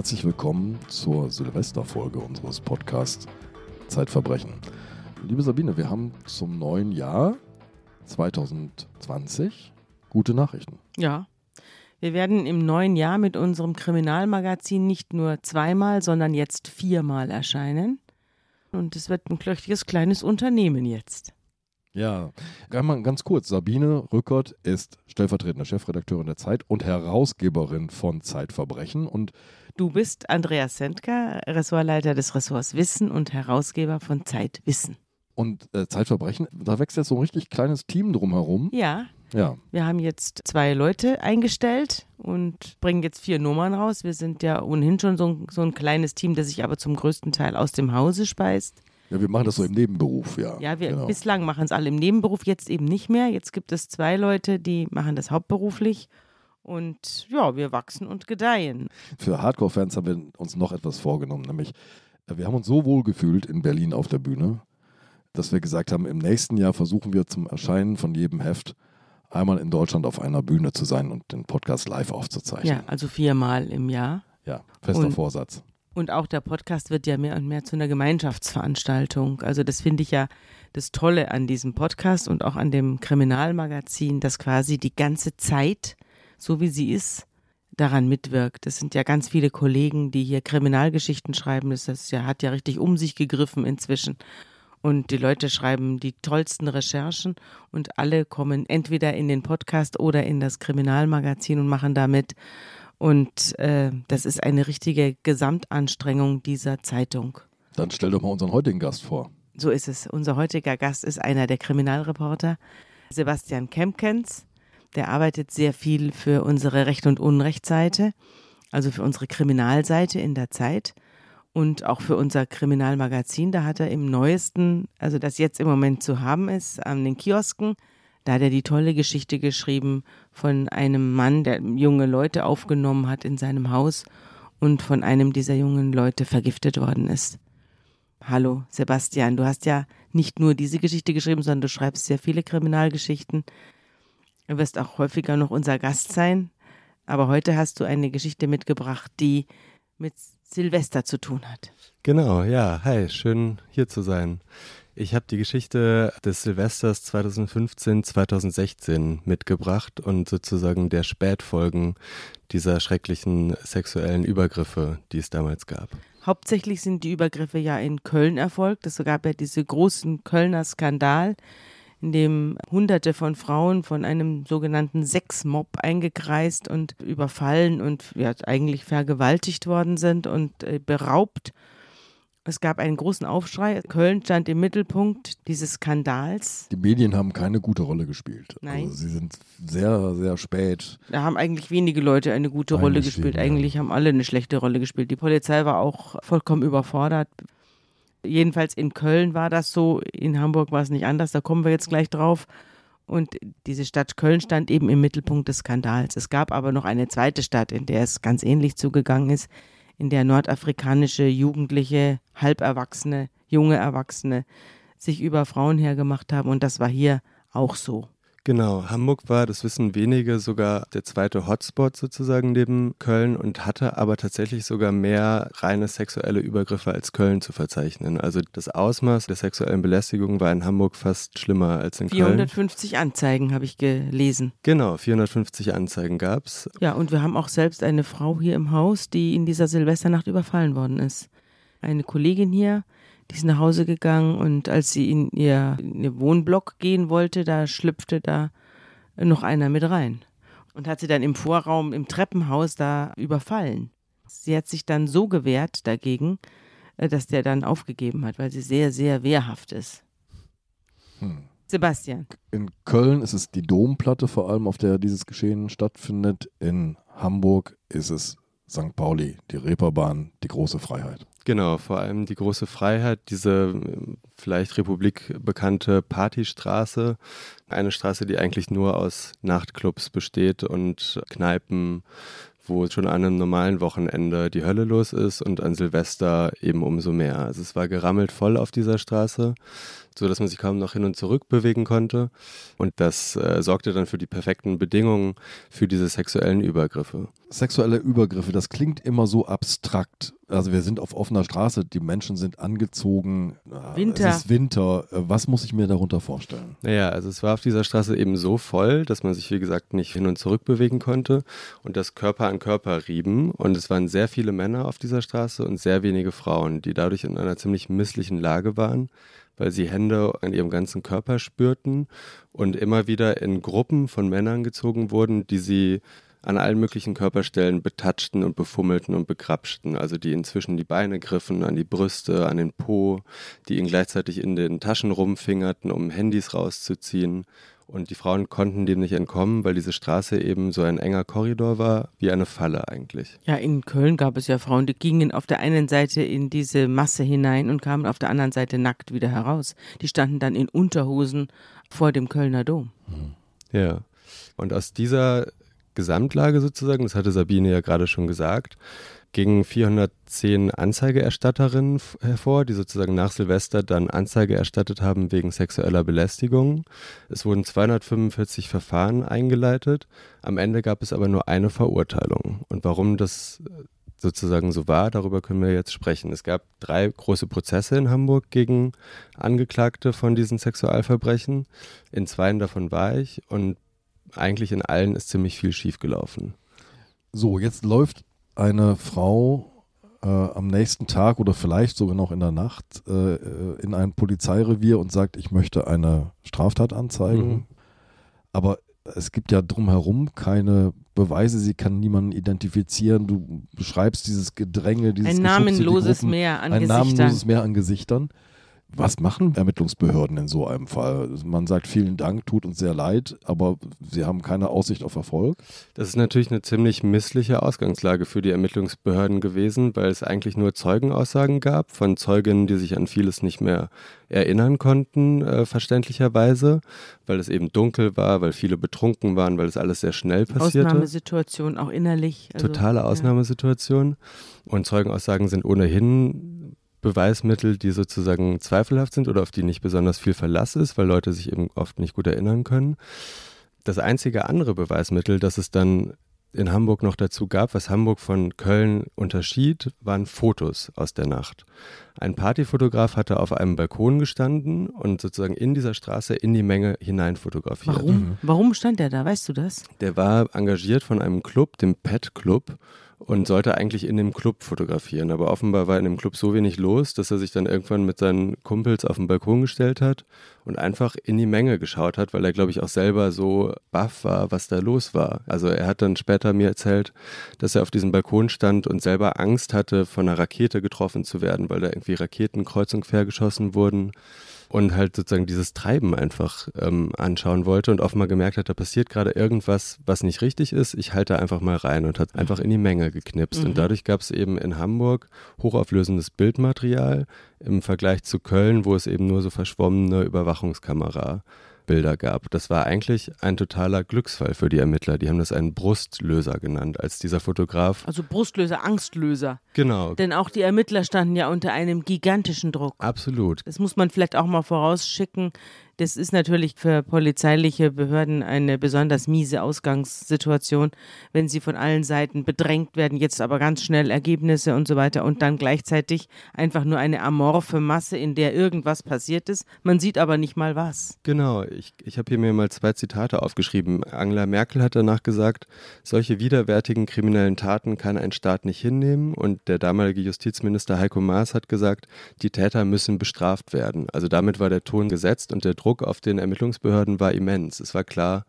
herzlich willkommen zur Silvesterfolge unseres Podcasts Zeitverbrechen. Liebe Sabine, wir haben zum neuen Jahr 2020 gute Nachrichten. Ja. Wir werden im neuen Jahr mit unserem Kriminalmagazin nicht nur zweimal, sondern jetzt viermal erscheinen. Und es wird ein klöchtiges kleines Unternehmen jetzt. Ja, einmal ganz kurz. Sabine Rückert ist stellvertretende Chefredakteurin der Zeit und Herausgeberin von Zeitverbrechen. Und du bist Andreas Sendker, Ressortleiter des Ressorts Wissen und Herausgeber von Zeitwissen. Und äh, Zeitverbrechen, da wächst jetzt so ein richtig kleines Team drumherum. Ja. Ja. Wir haben jetzt zwei Leute eingestellt und bringen jetzt vier Nummern raus. Wir sind ja ohnehin schon so so ein kleines Team, das sich aber zum größten Teil aus dem Hause speist. Ja, wir machen das so im Nebenberuf, ja. Ja, wir genau. bislang machen es alle im Nebenberuf, jetzt eben nicht mehr. Jetzt gibt es zwei Leute, die machen das hauptberuflich. Und ja, wir wachsen und gedeihen. Für Hardcore-Fans haben wir uns noch etwas vorgenommen, nämlich äh, wir haben uns so wohl gefühlt in Berlin auf der Bühne, dass wir gesagt haben, im nächsten Jahr versuchen wir zum Erscheinen von jedem Heft einmal in Deutschland auf einer Bühne zu sein und den Podcast live aufzuzeichnen. Ja, also viermal im Jahr. Ja, fester und Vorsatz. Und auch der Podcast wird ja mehr und mehr zu einer Gemeinschaftsveranstaltung. Also das finde ich ja das Tolle an diesem Podcast und auch an dem Kriminalmagazin, dass quasi die ganze Zeit, so wie sie ist, daran mitwirkt. Es sind ja ganz viele Kollegen, die hier Kriminalgeschichten schreiben. Das ist ja, hat ja richtig um sich gegriffen inzwischen. Und die Leute schreiben die tollsten Recherchen und alle kommen entweder in den Podcast oder in das Kriminalmagazin und machen damit und äh, das ist eine richtige Gesamtanstrengung dieser Zeitung. Dann stell doch mal unseren heutigen Gast vor. So ist es. Unser heutiger Gast ist einer der Kriminalreporter, Sebastian Kempkens. Der arbeitet sehr viel für unsere Recht- und Unrechtsseite, also für unsere Kriminalseite in der Zeit und auch für unser Kriminalmagazin. Da hat er im neuesten, also das jetzt im Moment zu haben ist, an den Kiosken, da hat er die tolle Geschichte geschrieben von einem Mann, der junge Leute aufgenommen hat in seinem Haus und von einem dieser jungen Leute vergiftet worden ist. Hallo, Sebastian, du hast ja nicht nur diese Geschichte geschrieben, sondern du schreibst sehr viele Kriminalgeschichten. Du wirst auch häufiger noch unser Gast sein. Aber heute hast du eine Geschichte mitgebracht, die mit Silvester zu tun hat. Genau, ja. Hi, schön hier zu sein. Ich habe die Geschichte des Silvesters 2015, 2016 mitgebracht und sozusagen der Spätfolgen dieser schrecklichen sexuellen Übergriffe, die es damals gab. Hauptsächlich sind die Übergriffe ja in Köln erfolgt. Es gab ja diesen großen Kölner Skandal, in dem Hunderte von Frauen von einem sogenannten Sexmob eingekreist und überfallen und ja, eigentlich vergewaltigt worden sind und äh, beraubt es gab einen großen Aufschrei. Köln stand im Mittelpunkt dieses Skandals. Die Medien haben keine gute Rolle gespielt. Nein. Also sie sind sehr, sehr spät. Da haben eigentlich wenige Leute eine gute Rolle gespielt. Ja. Eigentlich haben alle eine schlechte Rolle gespielt. Die Polizei war auch vollkommen überfordert. Jedenfalls in Köln war das so. In Hamburg war es nicht anders. Da kommen wir jetzt gleich drauf. Und diese Stadt Köln stand eben im Mittelpunkt des Skandals. Es gab aber noch eine zweite Stadt, in der es ganz ähnlich zugegangen ist in der nordafrikanische Jugendliche, halberwachsene, junge Erwachsene sich über Frauen hergemacht haben. Und das war hier auch so. Genau, Hamburg war, das wissen wenige, sogar der zweite Hotspot sozusagen neben Köln und hatte aber tatsächlich sogar mehr reine sexuelle Übergriffe als Köln zu verzeichnen. Also das Ausmaß der sexuellen Belästigung war in Hamburg fast schlimmer als in 450 Köln. 450 Anzeigen habe ich gelesen. Genau, 450 Anzeigen gab es. Ja, und wir haben auch selbst eine Frau hier im Haus, die in dieser Silvesternacht überfallen worden ist. Eine Kollegin hier, die ist nach Hause gegangen und als sie in ihr, in ihr Wohnblock gehen wollte, da schlüpfte da noch einer mit rein und hat sie dann im Vorraum im Treppenhaus da überfallen. Sie hat sich dann so gewehrt dagegen, äh, dass der dann aufgegeben hat, weil sie sehr, sehr wehrhaft ist. Hm. Sebastian. In Köln ist es die Domplatte vor allem, auf der dieses Geschehen stattfindet. In Hamburg ist es St. Pauli, die Reeperbahn, die große Freiheit. Genau, vor allem die große Freiheit, diese äh, vielleicht Republik bekannte Partystraße, eine Straße, die eigentlich nur aus Nachtclubs besteht und Kneipen, wo schon an einem normalen Wochenende die Hölle los ist und an Silvester eben umso mehr. Also es war gerammelt voll auf dieser Straße so dass man sich kaum noch hin und zurück bewegen konnte. Und das äh, sorgte dann für die perfekten Bedingungen für diese sexuellen Übergriffe. Sexuelle Übergriffe, das klingt immer so abstrakt. Also wir sind auf offener Straße, die Menschen sind angezogen. Äh, Winter. Es ist Winter. Äh, was muss ich mir darunter vorstellen? Naja, also es war auf dieser Straße eben so voll, dass man sich, wie gesagt, nicht hin und zurück bewegen konnte und das Körper an Körper rieben. Und es waren sehr viele Männer auf dieser Straße und sehr wenige Frauen, die dadurch in einer ziemlich misslichen Lage waren weil sie Hände an ihrem ganzen Körper spürten und immer wieder in Gruppen von Männern gezogen wurden, die sie an allen möglichen Körperstellen betatschten und befummelten und bekrapschten, also die inzwischen die Beine griffen, an die Brüste, an den Po, die ihn gleichzeitig in den Taschen rumfingerten, um Handys rauszuziehen und die Frauen konnten dem nicht entkommen, weil diese Straße eben so ein enger Korridor war, wie eine Falle eigentlich. Ja, in Köln gab es ja Frauen, die gingen auf der einen Seite in diese Masse hinein und kamen auf der anderen Seite nackt wieder heraus. Die standen dann in Unterhosen vor dem Kölner Dom. Ja. Und aus dieser Gesamtlage sozusagen, das hatte Sabine ja gerade schon gesagt, gingen 410 Anzeigeerstatterinnen hervor, die sozusagen nach Silvester dann Anzeige erstattet haben wegen sexueller Belästigung. Es wurden 245 Verfahren eingeleitet. Am Ende gab es aber nur eine Verurteilung. Und warum das sozusagen so war, darüber können wir jetzt sprechen. Es gab drei große Prozesse in Hamburg gegen Angeklagte von diesen Sexualverbrechen. In zweien davon war ich und eigentlich in allen ist ziemlich viel schiefgelaufen. So, jetzt läuft eine Frau äh, am nächsten Tag oder vielleicht sogar noch in der Nacht äh, in ein Polizeirevier und sagt, ich möchte eine Straftat anzeigen. Mhm. Aber es gibt ja drumherum keine Beweise, sie kann niemanden identifizieren. Du beschreibst dieses Gedränge, dieses Ein namenloses Meer an ein Gesichtern. Ein namenloses Meer an Gesichtern. Was machen Ermittlungsbehörden in so einem Fall? Man sagt vielen Dank, tut uns sehr leid, aber sie haben keine Aussicht auf Erfolg. Das ist natürlich eine ziemlich missliche Ausgangslage für die Ermittlungsbehörden gewesen, weil es eigentlich nur Zeugenaussagen gab von Zeuginnen, die sich an vieles nicht mehr erinnern konnten, äh, verständlicherweise, weil es eben dunkel war, weil viele betrunken waren, weil es alles sehr schnell passierte. Ausnahmesituation, auch innerlich. Also, Totale Ausnahmesituation. Ja. Und Zeugenaussagen sind ohnehin Beweismittel, die sozusagen zweifelhaft sind oder auf die nicht besonders viel Verlass ist, weil Leute sich eben oft nicht gut erinnern können. Das einzige andere Beweismittel, das es dann in Hamburg noch dazu gab, was Hamburg von Köln unterschied, waren Fotos aus der Nacht. Ein Partyfotograf hatte auf einem Balkon gestanden und sozusagen in dieser Straße in die Menge hinein fotografiert. Warum? Mhm. Warum stand er da? Weißt du das? Der war engagiert von einem Club, dem Pet Club und sollte eigentlich in dem Club fotografieren. Aber offenbar war in dem Club so wenig los, dass er sich dann irgendwann mit seinen Kumpels auf den Balkon gestellt hat und einfach in die Menge geschaut hat, weil er, glaube ich, auch selber so baff war, was da los war. Also er hat dann später mir erzählt, dass er auf diesem Balkon stand und selber Angst hatte, von einer Rakete getroffen zu werden, weil da irgendwie Raketen kreuz und quer geschossen wurden und halt sozusagen dieses Treiben einfach ähm, anschauen wollte und offenbar gemerkt hat, da passiert gerade irgendwas, was nicht richtig ist. Ich halte einfach mal rein und hat einfach in die Menge geknipst. Mhm. Und dadurch gab es eben in Hamburg hochauflösendes Bildmaterial im Vergleich zu Köln, wo es eben nur so verschwommene Überwachungskamera Bilder gab. Das war eigentlich ein totaler Glücksfall für die Ermittler. Die haben das einen Brustlöser genannt, als dieser Fotograf. Also Brustlöser, Angstlöser. Genau. Denn auch die Ermittler standen ja unter einem gigantischen Druck. Absolut. Das muss man vielleicht auch mal vorausschicken. Das ist natürlich für polizeiliche Behörden eine besonders miese Ausgangssituation, wenn sie von allen Seiten bedrängt werden, jetzt aber ganz schnell Ergebnisse und so weiter und dann gleichzeitig einfach nur eine amorphe Masse, in der irgendwas passiert ist. Man sieht aber nicht mal was. Genau, ich, ich habe hier mir mal zwei Zitate aufgeschrieben. Angela Merkel hat danach gesagt, solche widerwärtigen kriminellen Taten kann ein Staat nicht hinnehmen und der damalige Justizminister Heiko Maas hat gesagt, die Täter müssen bestraft werden. Also damit war der Ton gesetzt und der Druck Druck auf den Ermittlungsbehörden war immens. Es war klar,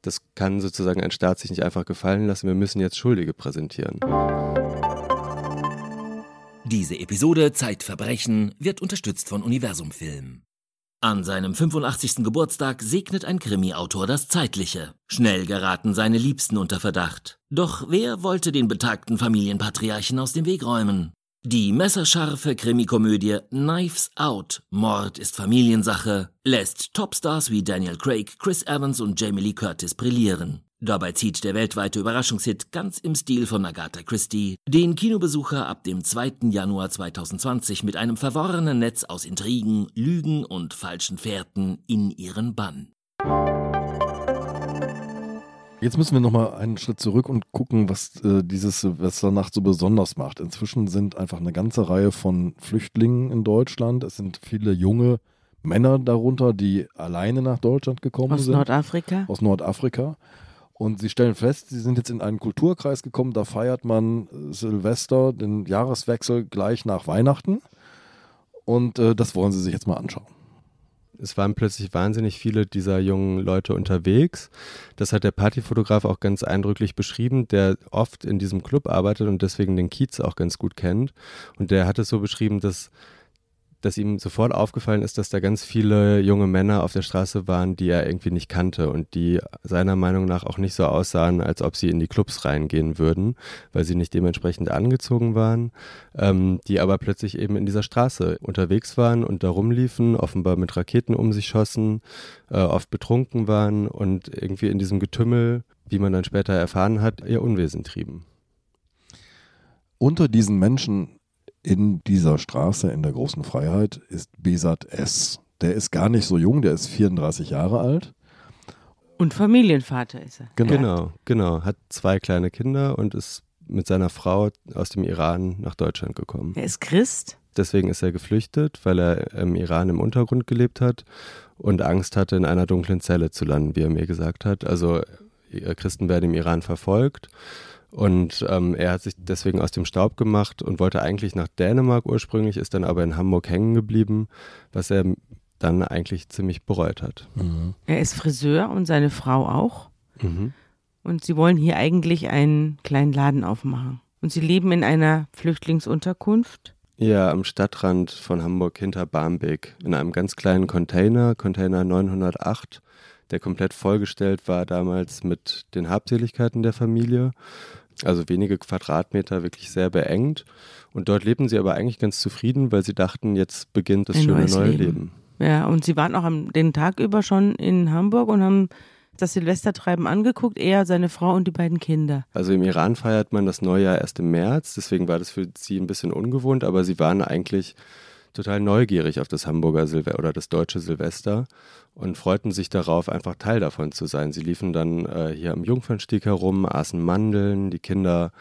das kann sozusagen ein Staat sich nicht einfach gefallen lassen. Wir müssen jetzt Schuldige präsentieren. Diese Episode Zeitverbrechen wird unterstützt von Universum Film. An seinem 85. Geburtstag segnet ein Krimi-Autor das Zeitliche. Schnell geraten seine Liebsten unter Verdacht. Doch wer wollte den betagten Familienpatriarchen aus dem Weg räumen? Die messerscharfe Krimikomödie Knives Out, Mord ist Familiensache, lässt Topstars wie Daniel Craig, Chris Evans und Jamie Lee Curtis brillieren. Dabei zieht der weltweite Überraschungshit ganz im Stil von Agatha Christie den Kinobesucher ab dem 2. Januar 2020 mit einem verworrenen Netz aus Intrigen, Lügen und falschen Fährten in ihren Bann. Jetzt müssen wir nochmal einen Schritt zurück und gucken, was äh, dieses Silvesternacht so besonders macht. Inzwischen sind einfach eine ganze Reihe von Flüchtlingen in Deutschland. Es sind viele junge Männer darunter, die alleine nach Deutschland gekommen Aus sind. Nordafrika? Aus Nordafrika. Und sie stellen fest, sie sind jetzt in einen Kulturkreis gekommen, da feiert man Silvester, den Jahreswechsel gleich nach Weihnachten. Und äh, das wollen sie sich jetzt mal anschauen es waren plötzlich wahnsinnig viele dieser jungen Leute unterwegs. Das hat der Partyfotograf auch ganz eindrücklich beschrieben, der oft in diesem Club arbeitet und deswegen den Kiez auch ganz gut kennt. Und der hat es so beschrieben, dass dass ihm sofort aufgefallen ist, dass da ganz viele junge Männer auf der Straße waren, die er irgendwie nicht kannte und die seiner Meinung nach auch nicht so aussahen, als ob sie in die Clubs reingehen würden, weil sie nicht dementsprechend angezogen waren, ähm, die aber plötzlich eben in dieser Straße unterwegs waren und da rumliefen, offenbar mit Raketen um sich schossen, äh, oft betrunken waren und irgendwie in diesem Getümmel, wie man dann später erfahren hat, ihr Unwesen trieben. Unter diesen Menschen in dieser Straße in der großen Freiheit ist Besat S. Der ist gar nicht so jung, der ist 34 Jahre alt. Und Familienvater ist er. Genau, genau, genau. Hat zwei kleine Kinder und ist mit seiner Frau aus dem Iran nach Deutschland gekommen. Er ist Christ. Deswegen ist er geflüchtet, weil er im Iran im Untergrund gelebt hat und Angst hatte, in einer dunklen Zelle zu landen, wie er mir gesagt hat. Also Christen werden im Iran verfolgt und ähm, er hat sich deswegen aus dem Staub gemacht und wollte eigentlich nach Dänemark ursprünglich, ist dann aber in Hamburg hängen geblieben, was er dann eigentlich ziemlich bereut hat. Mhm. Er ist Friseur und seine Frau auch. Mhm. Und sie wollen hier eigentlich einen kleinen Laden aufmachen. Und sie leben in einer Flüchtlingsunterkunft. Ja, am Stadtrand von Hamburg hinter Barmbek, in einem ganz kleinen Container, Container 908, der komplett vollgestellt war damals mit den Habseligkeiten der Familie also wenige Quadratmeter, wirklich sehr beengt. Und dort lebten sie aber eigentlich ganz zufrieden, weil sie dachten, jetzt beginnt das Ein schöne neue Leben. Leben. Ja, und sie waren auch am, den Tag über schon in Hamburg und haben das Silvestertreiben angeguckt, er, seine Frau und die beiden Kinder. Also im Iran feiert man das Neujahr erst im März, deswegen war das für sie ein bisschen ungewohnt, aber sie waren eigentlich total neugierig auf das Hamburger Silvester oder das deutsche Silvester und freuten sich darauf, einfach Teil davon zu sein. Sie liefen dann äh, hier am Jungfernstieg herum, aßen Mandeln, die Kinder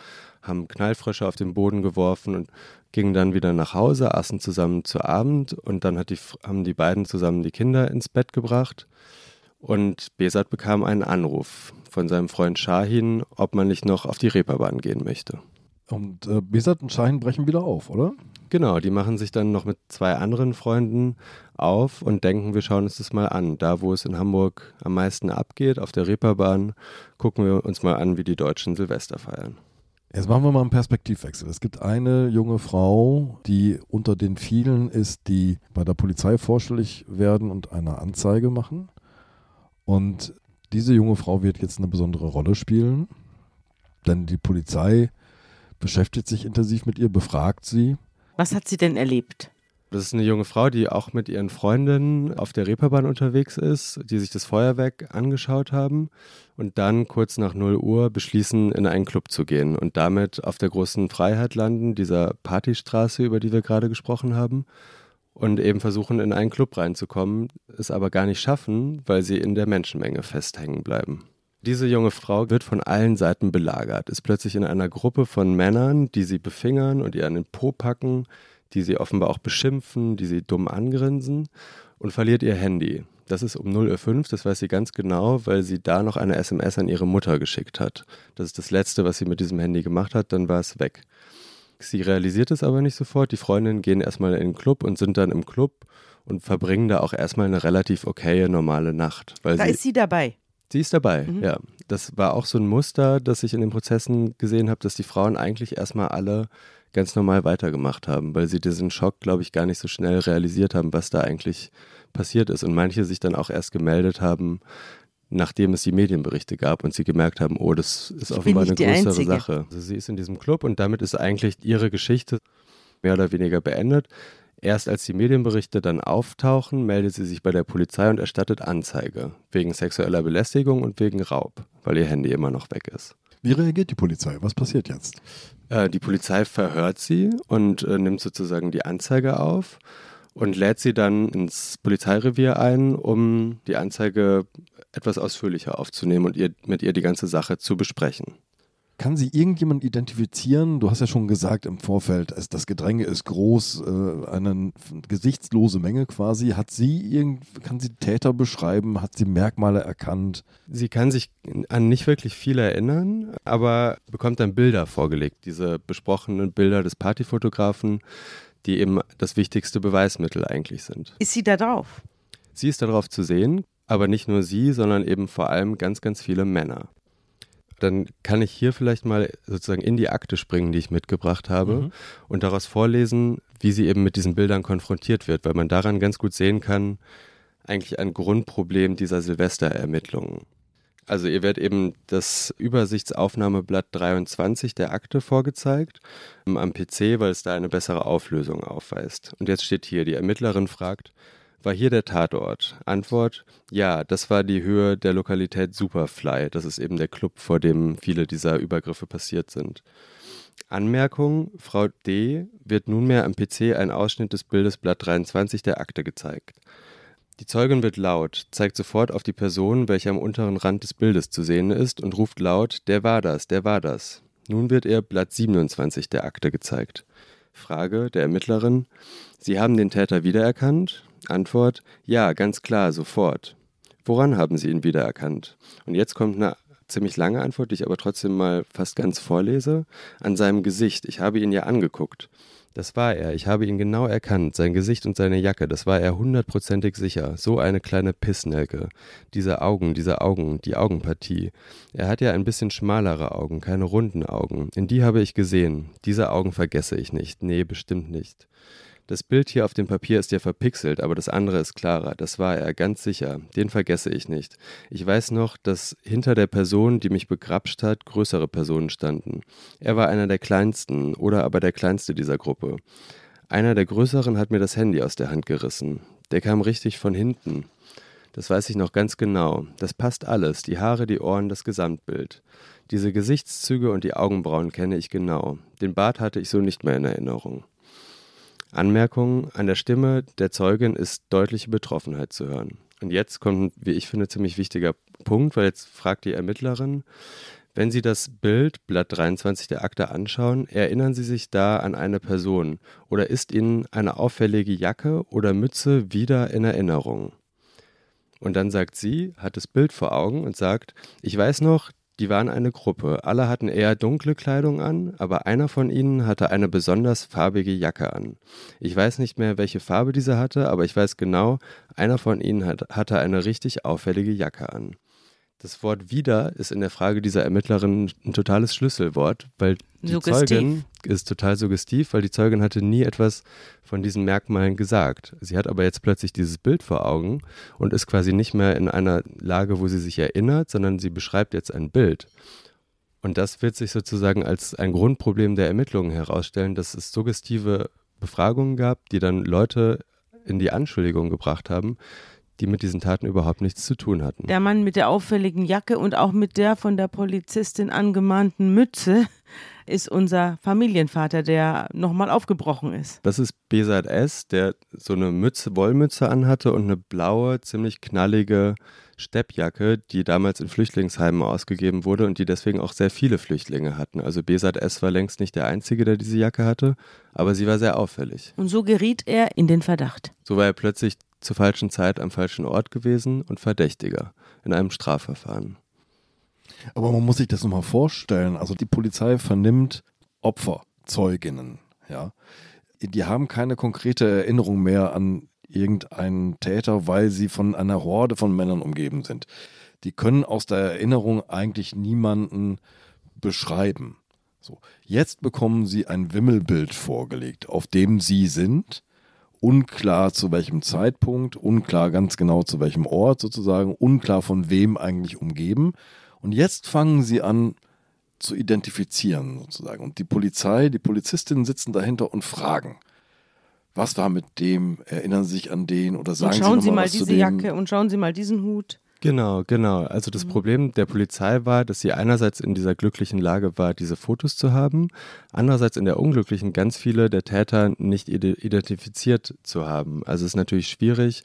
haben Knallfrösche auf den Boden geworfen und gingen dann wieder nach Hause, aßen zusammen zu Abend und dann die, haben die beiden zusammen die Kinder ins Bett gebracht. Und Besat bekam einen Anruf von seinem Freund Shahin, ob man nicht noch auf die Reeperbahn gehen möchte. Und äh, Besat und Shahin brechen wieder auf, oder? Genau, die machen sich dann noch mit zwei anderen Freunden auf und denken, wir schauen uns das mal an. Da, wo es in Hamburg am meisten abgeht, auf der Reeperbahn, gucken wir uns mal an, wie die Deutschen Silvester feiern. Jetzt machen wir mal einen Perspektivwechsel. Es gibt eine junge Frau, die unter den vielen ist, die bei der Polizei vorstellig werden und eine Anzeige machen. Und diese junge Frau wird jetzt eine besondere Rolle spielen, denn die Polizei beschäftigt sich intensiv mit ihr, befragt sie was hat sie denn erlebt? Das ist eine junge Frau, die auch mit ihren Freundinnen auf der Reeperbahn unterwegs ist, die sich das Feuerwerk angeschaut haben und dann kurz nach 0 Uhr beschließen, in einen Club zu gehen und damit auf der großen Freiheit landen, dieser Partystraße, über die wir gerade gesprochen haben, und eben versuchen, in einen Club reinzukommen, es aber gar nicht schaffen, weil sie in der Menschenmenge festhängen bleiben. Diese junge Frau wird von allen Seiten belagert, ist plötzlich in einer Gruppe von Männern, die sie befingern und ihr an den Po packen, die sie offenbar auch beschimpfen, die sie dumm angrinsen und verliert ihr Handy. Das ist um 0.05 Uhr, das weiß sie ganz genau, weil sie da noch eine SMS an ihre Mutter geschickt hat. Das ist das Letzte, was sie mit diesem Handy gemacht hat, dann war es weg. Sie realisiert es aber nicht sofort. Die Freundinnen gehen erstmal in den Club und sind dann im Club und verbringen da auch erstmal eine relativ okaye, normale Nacht. da sie, ist sie dabei. Sie ist dabei, mhm. ja. Das war auch so ein Muster, das ich in den Prozessen gesehen habe, dass die Frauen eigentlich erstmal alle ganz normal weitergemacht haben, weil sie diesen Schock, glaube ich, gar nicht so schnell realisiert haben, was da eigentlich passiert ist. Und manche sich dann auch erst gemeldet haben, nachdem es die Medienberichte gab und sie gemerkt haben, oh, das ist offenbar eine größere Einzige. Sache. Also sie ist in diesem Club und damit ist eigentlich ihre Geschichte mehr oder weniger beendet. Erst als die Medienberichte dann auftauchen, meldet sie sich bei der Polizei und erstattet Anzeige. Wegen sexueller Belästigung und wegen Raub, weil ihr Handy immer noch weg ist. Wie reagiert die Polizei? Was passiert jetzt? Äh, die Polizei verhört sie und äh, nimmt sozusagen die Anzeige auf und lädt sie dann ins Polizeirevier ein, um die Anzeige etwas ausführlicher aufzunehmen und ihr, mit ihr die ganze Sache zu besprechen. Kann sie irgendjemand identifizieren? Du hast ja schon gesagt im Vorfeld, es, das Gedränge ist groß, äh, eine gesichtslose Menge quasi. Hat sie irgend, kann sie Täter beschreiben? Hat sie Merkmale erkannt? Sie kann sich an nicht wirklich viel erinnern, aber bekommt dann Bilder vorgelegt, diese besprochenen Bilder des Partyfotografen, die eben das wichtigste Beweismittel eigentlich sind. Ist sie da drauf? Sie ist darauf zu sehen, aber nicht nur sie, sondern eben vor allem ganz, ganz viele Männer dann kann ich hier vielleicht mal sozusagen in die Akte springen, die ich mitgebracht habe mhm. und daraus vorlesen, wie sie eben mit diesen Bildern konfrontiert wird, weil man daran ganz gut sehen kann, eigentlich ein Grundproblem dieser Silvesterermittlungen. Also ihr wird eben das Übersichtsaufnahmeblatt 23 der Akte vorgezeigt am PC, weil es da eine bessere Auflösung aufweist. Und jetzt steht hier, die Ermittlerin fragt, war hier der Tatort? Antwort: Ja, das war die Höhe der Lokalität Superfly. Das ist eben der Club, vor dem viele dieser Übergriffe passiert sind. Anmerkung: Frau D. wird nunmehr am PC ein Ausschnitt des Bildes Blatt 23 der Akte gezeigt. Die Zeugin wird laut, zeigt sofort auf die Person, welche am unteren Rand des Bildes zu sehen ist, und ruft laut: Der war das, der war das. Nun wird ihr Blatt 27 der Akte gezeigt. Frage der Ermittlerin: Sie haben den Täter wiedererkannt? Antwort: Ja, ganz klar, sofort. Woran haben Sie ihn wiedererkannt? Und jetzt kommt eine ziemlich lange Antwort, die ich aber trotzdem mal fast ganz vorlese. An seinem Gesicht. Ich habe ihn ja angeguckt. Das war er. Ich habe ihn genau erkannt. Sein Gesicht und seine Jacke. Das war er hundertprozentig sicher. So eine kleine Pissnelke. Diese Augen, diese Augen, die Augenpartie. Er hat ja ein bisschen schmalere Augen, keine runden Augen. In die habe ich gesehen. Diese Augen vergesse ich nicht. Nee, bestimmt nicht. Das Bild hier auf dem Papier ist ja verpixelt, aber das andere ist klarer. Das war er, ganz sicher. Den vergesse ich nicht. Ich weiß noch, dass hinter der Person, die mich begrapscht hat, größere Personen standen. Er war einer der kleinsten oder aber der kleinste dieser Gruppe. Einer der größeren hat mir das Handy aus der Hand gerissen. Der kam richtig von hinten. Das weiß ich noch ganz genau. Das passt alles, die Haare, die Ohren, das Gesamtbild. Diese Gesichtszüge und die Augenbrauen kenne ich genau. Den Bart hatte ich so nicht mehr in Erinnerung. Anmerkung: An der Stimme der Zeugin ist deutliche Betroffenheit zu hören. Und jetzt kommt, wie ich finde, ziemlich wichtiger Punkt, weil jetzt fragt die Ermittlerin, wenn Sie das Bild, Blatt 23 der Akte anschauen, erinnern Sie sich da an eine Person oder ist Ihnen eine auffällige Jacke oder Mütze wieder in Erinnerung? Und dann sagt sie, hat das Bild vor Augen und sagt, ich weiß noch, die waren eine Gruppe. Alle hatten eher dunkle Kleidung an, aber einer von ihnen hatte eine besonders farbige Jacke an. Ich weiß nicht mehr, welche Farbe diese hatte, aber ich weiß genau, einer von ihnen hat, hatte eine richtig auffällige Jacke an. Das Wort wieder ist in der Frage dieser Ermittlerin ein totales Schlüsselwort, weil die suggestiv. Zeugin ist total suggestiv, weil die Zeugin hatte nie etwas von diesen Merkmalen gesagt. Sie hat aber jetzt plötzlich dieses Bild vor Augen und ist quasi nicht mehr in einer Lage, wo sie sich erinnert, sondern sie beschreibt jetzt ein Bild. Und das wird sich sozusagen als ein Grundproblem der Ermittlungen herausstellen, dass es suggestive Befragungen gab, die dann Leute in die Anschuldigung gebracht haben, die mit diesen Taten überhaupt nichts zu tun hatten. Der Mann mit der auffälligen Jacke und auch mit der von der Polizistin angemahnten Mütze ist unser Familienvater, der nochmal aufgebrochen ist. Das ist Besat S., der so eine Mütze, Wollmütze anhatte und eine blaue, ziemlich knallige Steppjacke, die damals in Flüchtlingsheimen ausgegeben wurde und die deswegen auch sehr viele Flüchtlinge hatten. Also Besat S. war längst nicht der Einzige, der diese Jacke hatte, aber sie war sehr auffällig. Und so geriet er in den Verdacht. So war er plötzlich zur falschen Zeit am falschen Ort gewesen und Verdächtiger in einem Strafverfahren. Aber man muss sich das nochmal vorstellen. Also die Polizei vernimmt Opfer, Zeuginnen, ja. Die haben keine konkrete Erinnerung mehr an irgendeinen Täter, weil sie von einer Horde von Männern umgeben sind. Die können aus der Erinnerung eigentlich niemanden beschreiben. So, jetzt bekommen sie ein Wimmelbild vorgelegt, auf dem sie sind unklar zu welchem Zeitpunkt, unklar ganz genau zu welchem Ort sozusagen, unklar von wem eigentlich umgeben. Und jetzt fangen sie an zu identifizieren sozusagen. Und die Polizei, die Polizistinnen sitzen dahinter und fragen. Was war mit dem? Erinnern Sie sich an den oder sagen und schauen Sie, Sie noch mal was zu diese dem? Jacke und schauen Sie mal diesen Hut. Genau, genau. Also das Mhm. Problem der Polizei war, dass sie einerseits in dieser glücklichen Lage war, diese Fotos zu haben, andererseits in der unglücklichen ganz viele der Täter nicht ide- identifiziert zu haben. Also es ist natürlich schwierig,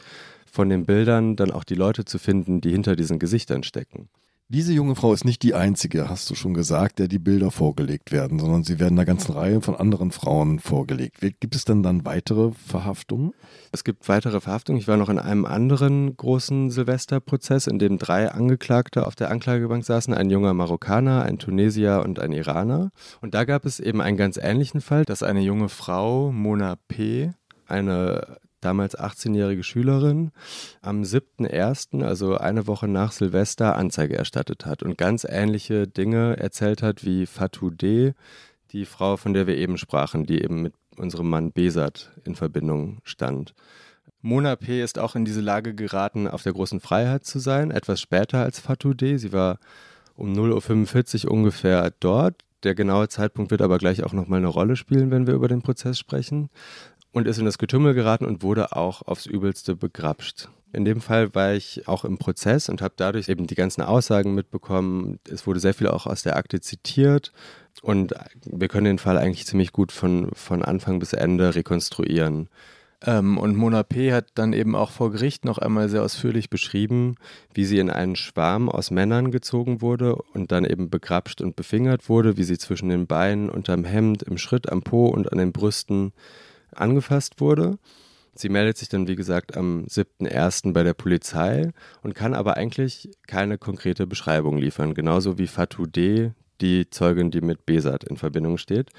von den Bildern dann auch die Leute zu finden, die hinter diesen Gesichtern stecken. Diese junge Frau ist nicht die einzige, hast du schon gesagt, der die Bilder vorgelegt werden, sondern sie werden einer ganzen Reihe von anderen Frauen vorgelegt. Gibt es denn dann weitere Verhaftungen? Es gibt weitere Verhaftungen. Ich war noch in einem anderen großen Silvesterprozess, in dem drei Angeklagte auf der Anklagebank saßen, ein junger Marokkaner, ein Tunesier und ein Iraner. Und da gab es eben einen ganz ähnlichen Fall, dass eine junge Frau, Mona P., eine damals 18-jährige Schülerin, am 7.1., also eine Woche nach Silvester, Anzeige erstattet hat und ganz ähnliche Dinge erzählt hat wie Fatou D., die Frau, von der wir eben sprachen, die eben mit unserem Mann Besat in Verbindung stand. Mona P. ist auch in diese Lage geraten, auf der großen Freiheit zu sein, etwas später als Fatou D. Sie war um 0.45 Uhr ungefähr dort. Der genaue Zeitpunkt wird aber gleich auch nochmal eine Rolle spielen, wenn wir über den Prozess sprechen. Und ist in das Getümmel geraten und wurde auch aufs Übelste begrapscht. In dem Fall war ich auch im Prozess und habe dadurch eben die ganzen Aussagen mitbekommen. Es wurde sehr viel auch aus der Akte zitiert und wir können den Fall eigentlich ziemlich gut von, von Anfang bis Ende rekonstruieren. Ähm, und Mona P. hat dann eben auch vor Gericht noch einmal sehr ausführlich beschrieben, wie sie in einen Schwarm aus Männern gezogen wurde und dann eben begrapscht und befingert wurde, wie sie zwischen den Beinen, unterm Hemd, im Schritt, am Po und an den Brüsten angefasst wurde. Sie meldet sich dann, wie gesagt, am 7.1. bei der Polizei und kann aber eigentlich keine konkrete Beschreibung liefern, genauso wie Fatou D., die Zeugin, die mit Besat in Verbindung steht,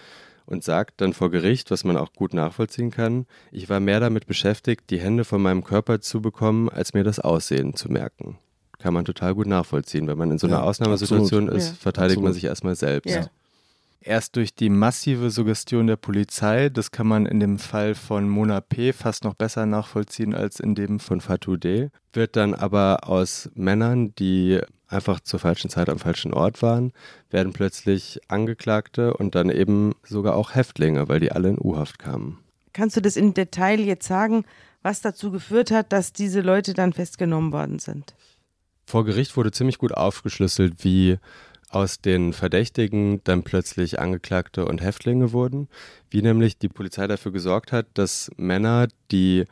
und sagt dann vor Gericht, was man auch gut nachvollziehen kann, ich war mehr damit beschäftigt, die Hände von meinem Körper zu bekommen, als mir das Aussehen zu merken. Kann man total gut nachvollziehen. Wenn man in so einer Ja, Ausnahmesituation absolut. ist, Ja. verteidigt man Absolut. sich erstmal selbst. Ja. Erst durch die massive Suggestion der Polizei, das kann man in dem Fall von Mona P. fast noch besser nachvollziehen als in dem von Fatou D. wird dann aber aus Männern, die einfach zur falschen Zeit am falschen Ort waren, werden plötzlich Angeklagte und dann eben sogar auch Häftlinge, weil die alle in U-Haft kamen. Kannst du das im Detail jetzt sagen, was dazu geführt hat, dass diese Leute dann festgenommen worden sind? Vor Gericht wurde ziemlich gut aufgeschlüsselt, wie aus den Verdächtigen dann plötzlich Angeklagte und Häftlinge wurden, wie nämlich die Polizei dafür gesorgt hat, dass Männer, die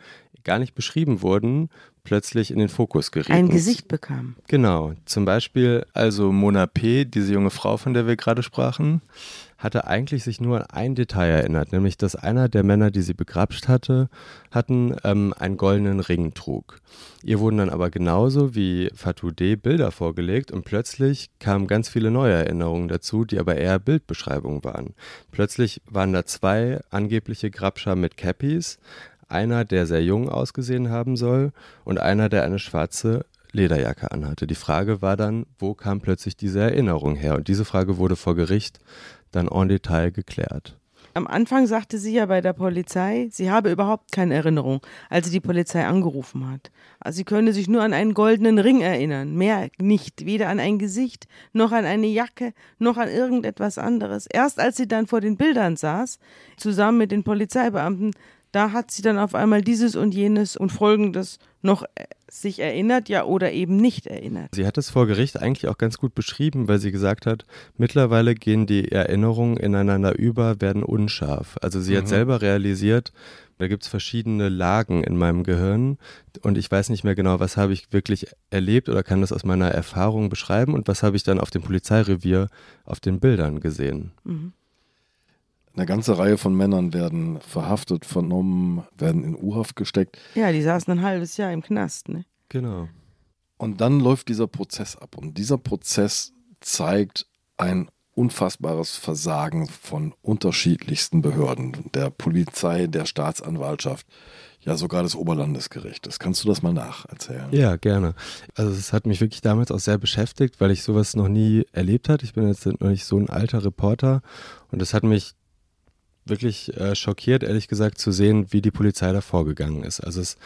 gar nicht beschrieben wurden, plötzlich in den Fokus gerieten. Ein Gesicht bekamen. Genau, zum Beispiel Also Mona P., diese junge Frau, von der wir gerade sprachen. Hatte eigentlich sich nur an ein Detail erinnert, nämlich dass einer der Männer, die sie begrapscht hatte, hatten ähm, einen goldenen Ring trug. Ihr wurden dann aber genauso wie Fatou D. Bilder vorgelegt und plötzlich kamen ganz viele neue Erinnerungen dazu, die aber eher Bildbeschreibungen waren. Plötzlich waren da zwei angebliche Grabscher mit Cappies, einer, der sehr jung ausgesehen haben soll und einer, der eine schwarze Lederjacke anhatte. Die Frage war dann, wo kam plötzlich diese Erinnerung her? Und diese Frage wurde vor Gericht dann en Detail geklärt. Am Anfang sagte sie ja bei der Polizei, sie habe überhaupt keine Erinnerung, als sie die Polizei angerufen hat. Also sie könne sich nur an einen goldenen Ring erinnern, mehr nicht, weder an ein Gesicht, noch an eine Jacke, noch an irgendetwas anderes. Erst als sie dann vor den Bildern saß, zusammen mit den Polizeibeamten, da hat sie dann auf einmal dieses und jenes und folgendes noch sich erinnert, ja oder eben nicht erinnert. Sie hat es vor Gericht eigentlich auch ganz gut beschrieben, weil sie gesagt hat, mittlerweile gehen die Erinnerungen ineinander über, werden unscharf. Also sie hat Mhm. selber realisiert, da gibt es verschiedene Lagen in meinem Gehirn und ich weiß nicht mehr genau, was habe ich wirklich erlebt oder kann das aus meiner Erfahrung beschreiben und was habe ich dann auf dem Polizeirevier auf den Bildern gesehen. Mhm. Eine ganze Reihe von Männern werden verhaftet, vernommen, werden in U-Haft gesteckt. Ja, die saßen ein halbes Jahr im Knast, ne? Genau. Und dann läuft dieser Prozess ab. Und dieser Prozess zeigt ein unfassbares Versagen von unterschiedlichsten Behörden, der Polizei, der Staatsanwaltschaft, ja sogar des Oberlandesgerichtes. Kannst du das mal nacherzählen? Ja, gerne. Also es hat mich wirklich damals auch sehr beschäftigt, weil ich sowas noch nie erlebt hatte. Ich bin jetzt noch nicht so ein alter Reporter und es hat mich wirklich äh, schockiert, ehrlich gesagt, zu sehen, wie die Polizei da vorgegangen ist. Also es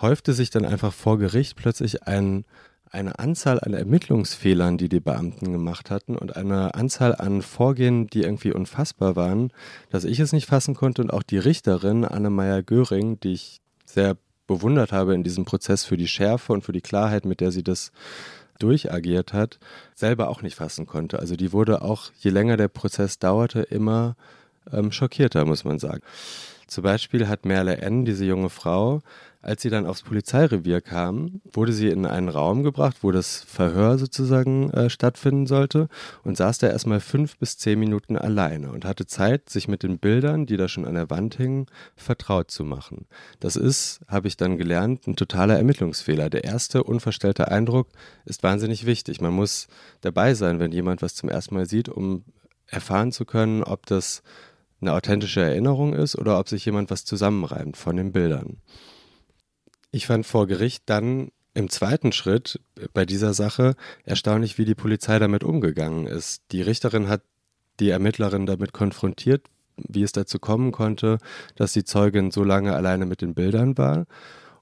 häufte sich dann einfach vor Gericht plötzlich ein, eine Anzahl an Ermittlungsfehlern, die die Beamten gemacht hatten und eine Anzahl an Vorgehen, die irgendwie unfassbar waren, dass ich es nicht fassen konnte und auch die Richterin Anne Göring, die ich sehr bewundert habe in diesem Prozess für die Schärfe und für die Klarheit, mit der sie das durchagiert hat, selber auch nicht fassen konnte. Also die wurde auch, je länger der Prozess dauerte, immer ähm, schockierter, muss man sagen. Zum Beispiel hat Merle N., diese junge Frau, als sie dann aufs Polizeirevier kam, wurde sie in einen Raum gebracht, wo das Verhör sozusagen äh, stattfinden sollte und saß da erstmal fünf bis zehn Minuten alleine und hatte Zeit, sich mit den Bildern, die da schon an der Wand hingen, vertraut zu machen. Das ist, habe ich dann gelernt, ein totaler Ermittlungsfehler. Der erste unverstellte Eindruck ist wahnsinnig wichtig. Man muss dabei sein, wenn jemand was zum ersten Mal sieht, um erfahren zu können, ob das eine authentische Erinnerung ist oder ob sich jemand was zusammenreimt von den Bildern. Ich fand vor Gericht dann im zweiten Schritt bei dieser Sache erstaunlich, wie die Polizei damit umgegangen ist. Die Richterin hat die Ermittlerin damit konfrontiert, wie es dazu kommen konnte, dass die Zeugin so lange alleine mit den Bildern war.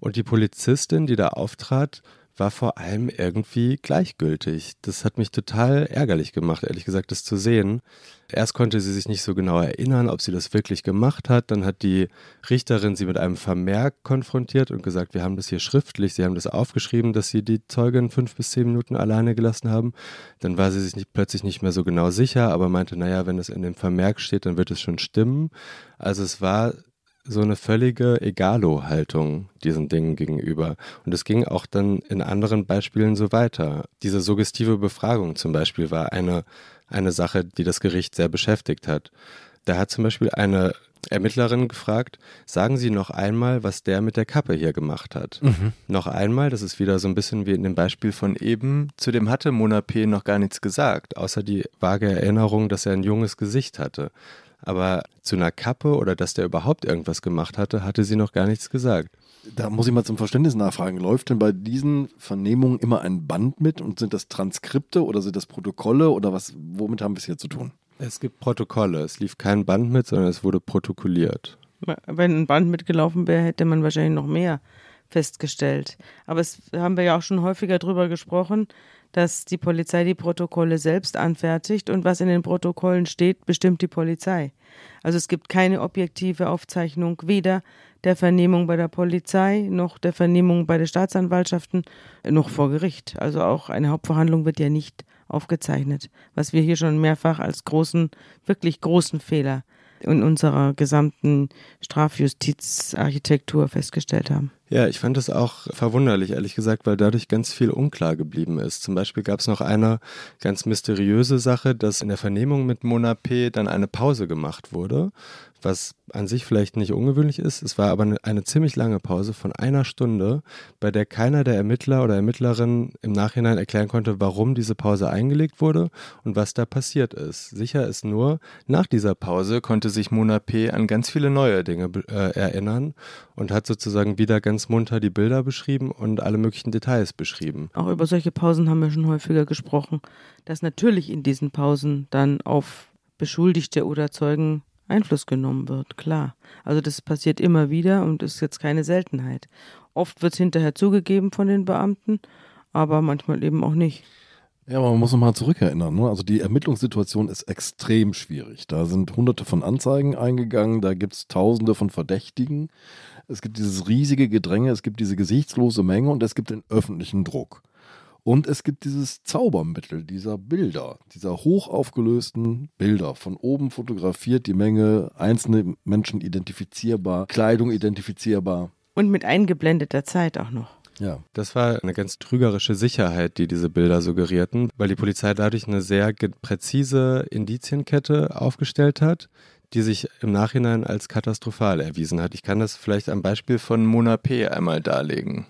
Und die Polizistin, die da auftrat, war vor allem irgendwie gleichgültig. Das hat mich total ärgerlich gemacht, ehrlich gesagt, das zu sehen. Erst konnte sie sich nicht so genau erinnern, ob sie das wirklich gemacht hat. Dann hat die Richterin sie mit einem Vermerk konfrontiert und gesagt, wir haben das hier schriftlich, sie haben das aufgeschrieben, dass sie die Zeugin fünf bis zehn Minuten alleine gelassen haben. Dann war sie sich nicht, plötzlich nicht mehr so genau sicher, aber meinte, naja, wenn es in dem Vermerk steht, dann wird es schon stimmen. Also es war so eine völlige Egalo-Haltung diesen Dingen gegenüber. Und es ging auch dann in anderen Beispielen so weiter. Diese suggestive Befragung zum Beispiel war eine, eine Sache, die das Gericht sehr beschäftigt hat. Da hat zum Beispiel eine Ermittlerin gefragt, sagen Sie noch einmal, was der mit der Kappe hier gemacht hat. Mhm. Noch einmal, das ist wieder so ein bisschen wie in dem Beispiel von eben, zu dem hatte Mona P. noch gar nichts gesagt, außer die vage Erinnerung, dass er ein junges Gesicht hatte aber zu einer Kappe oder dass der überhaupt irgendwas gemacht hatte, hatte sie noch gar nichts gesagt. Da muss ich mal zum Verständnis nachfragen. Läuft denn bei diesen Vernehmungen immer ein Band mit und sind das Transkripte oder sind das Protokolle oder was, womit haben wir es hier zu tun? Es gibt Protokolle. Es lief kein Band mit, sondern es wurde protokolliert. Wenn ein Band mitgelaufen wäre, hätte man wahrscheinlich noch mehr festgestellt. Aber es haben wir ja auch schon häufiger drüber gesprochen, dass die Polizei die Protokolle selbst anfertigt und was in den Protokollen steht, bestimmt die Polizei. Also es gibt keine objektive Aufzeichnung weder der Vernehmung bei der Polizei noch der Vernehmung bei den Staatsanwaltschaften noch vor Gericht. Also auch eine Hauptverhandlung wird ja nicht aufgezeichnet, was wir hier schon mehrfach als großen, wirklich großen Fehler in unserer gesamten Strafjustizarchitektur festgestellt haben. Ja, ich fand es auch verwunderlich, ehrlich gesagt, weil dadurch ganz viel unklar geblieben ist. Zum Beispiel gab es noch eine ganz mysteriöse Sache, dass in der Vernehmung mit Mona P. dann eine Pause gemacht wurde was an sich vielleicht nicht ungewöhnlich ist. Es war aber eine, eine, ziemlich lange Pause von einer Stunde, bei der keiner der Ermittler oder Ermittlerinnen im Nachhinein erklären konnte, warum diese Pause eingelegt wurde und was da passiert ist. Sicher ist nur, nach dieser Pause konnte sich Mona P. an ganz viele neue Dinge äh, erinnern und hat sozusagen wieder ganz munter die Bilder beschrieben und alle möglichen Details beschrieben. Auch über solche Pausen haben wir schon häufiger gesprochen, dass natürlich in diesen Pausen dann auf Beschuldigte oder Zeugen Einfluss genommen wird, klar. Also das passiert immer wieder und ist jetzt keine Seltenheit. Oft wird es hinterher zugegeben von den Beamten, aber manchmal eben auch nicht. Ja, aber man muss nochmal zurückerinnern. Ne? Also die Ermittlungssituation ist extrem schwierig. Da sind hunderte von Anzeigen eingegangen, da gibt es tausende von Verdächtigen. Es gibt dieses riesige Gedränge, es gibt diese gesichtslose Menge und es gibt den öffentlichen Druck. Und es gibt dieses Zaubermittel dieser Bilder, dieser hochaufgelösten Bilder. Von oben fotografiert die Menge, einzelne Menschen identifizierbar, Kleidung identifizierbar. Und mit eingeblendeter Zeit auch noch. Ja. Das war eine ganz trügerische Sicherheit, die diese Bilder suggerierten, weil die Polizei dadurch eine sehr präzise Indizienkette aufgestellt hat, die sich im Nachhinein als katastrophal erwiesen hat. Ich kann das vielleicht am Beispiel von Mona P. einmal darlegen.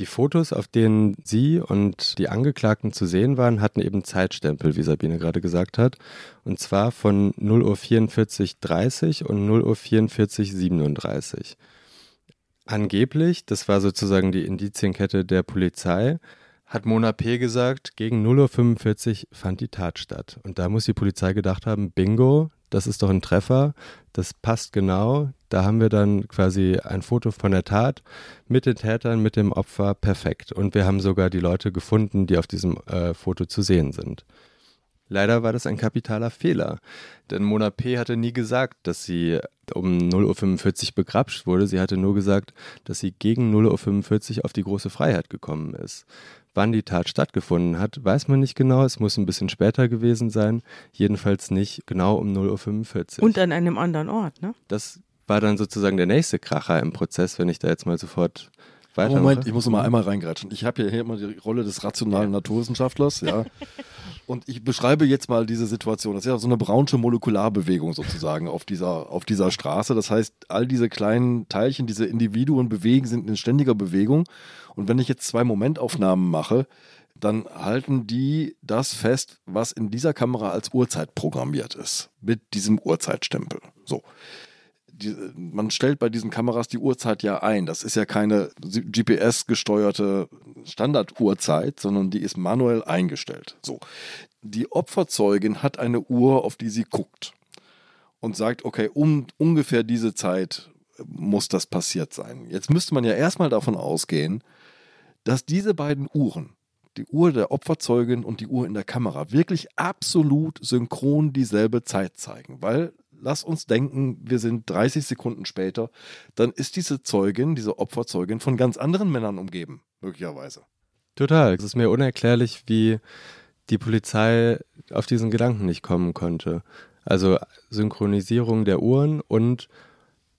Die Fotos, auf denen sie und die Angeklagten zu sehen waren, hatten eben Zeitstempel, wie Sabine gerade gesagt hat. Und zwar von 0 Uhr 44.30 und 0 Uhr 44.37. Angeblich, das war sozusagen die Indizienkette der Polizei, hat Mona P. gesagt, gegen 0.45 Uhr fand die Tat statt. Und da muss die Polizei gedacht haben, bingo, das ist doch ein Treffer, das passt genau. Da haben wir dann quasi ein Foto von der Tat mit den Tätern, mit dem Opfer, perfekt. Und wir haben sogar die Leute gefunden, die auf diesem äh, Foto zu sehen sind. Leider war das ein kapitaler Fehler, denn Mona P. hatte nie gesagt, dass sie um 0.45 Uhr begrapscht wurde. Sie hatte nur gesagt, dass sie gegen 0.45 Uhr auf die große Freiheit gekommen ist. Wann die Tat stattgefunden hat, weiß man nicht genau. Es muss ein bisschen später gewesen sein. Jedenfalls nicht genau um 0.45 Uhr. Und an einem anderen Ort, ne? Das war dann sozusagen der nächste Kracher im Prozess, wenn ich da jetzt mal sofort weiter. Moment, ich muss mal einmal reingratschen. Ich habe hier immer die Rolle des rationalen Naturwissenschaftlers, ja. Und ich beschreibe jetzt mal diese Situation. Das ist ja so eine braunsche Molekularbewegung sozusagen auf dieser, auf dieser Straße. Das heißt, all diese kleinen Teilchen, diese Individuen bewegen, sind in ständiger Bewegung. Und wenn ich jetzt zwei Momentaufnahmen mache, dann halten die das fest, was in dieser Kamera als Uhrzeit programmiert ist. Mit diesem Uhrzeitstempel. So die, man stellt bei diesen Kameras die Uhrzeit ja ein. Das ist ja keine GPS-gesteuerte Standarduhrzeit, sondern die ist manuell eingestellt. So. Die Opferzeugin hat eine Uhr, auf die sie guckt und sagt, okay, um ungefähr diese Zeit muss das passiert sein. Jetzt müsste man ja erstmal davon ausgehen, dass diese beiden Uhren, die Uhr der Opferzeugin und die Uhr in der Kamera, wirklich absolut synchron dieselbe Zeit zeigen, weil lass uns denken, wir sind 30 Sekunden später, dann ist diese Zeugin, diese Opferzeugin von ganz anderen Männern umgeben, möglicherweise. Total. Es ist mir unerklärlich, wie die Polizei auf diesen Gedanken nicht kommen konnte. Also Synchronisierung der Uhren und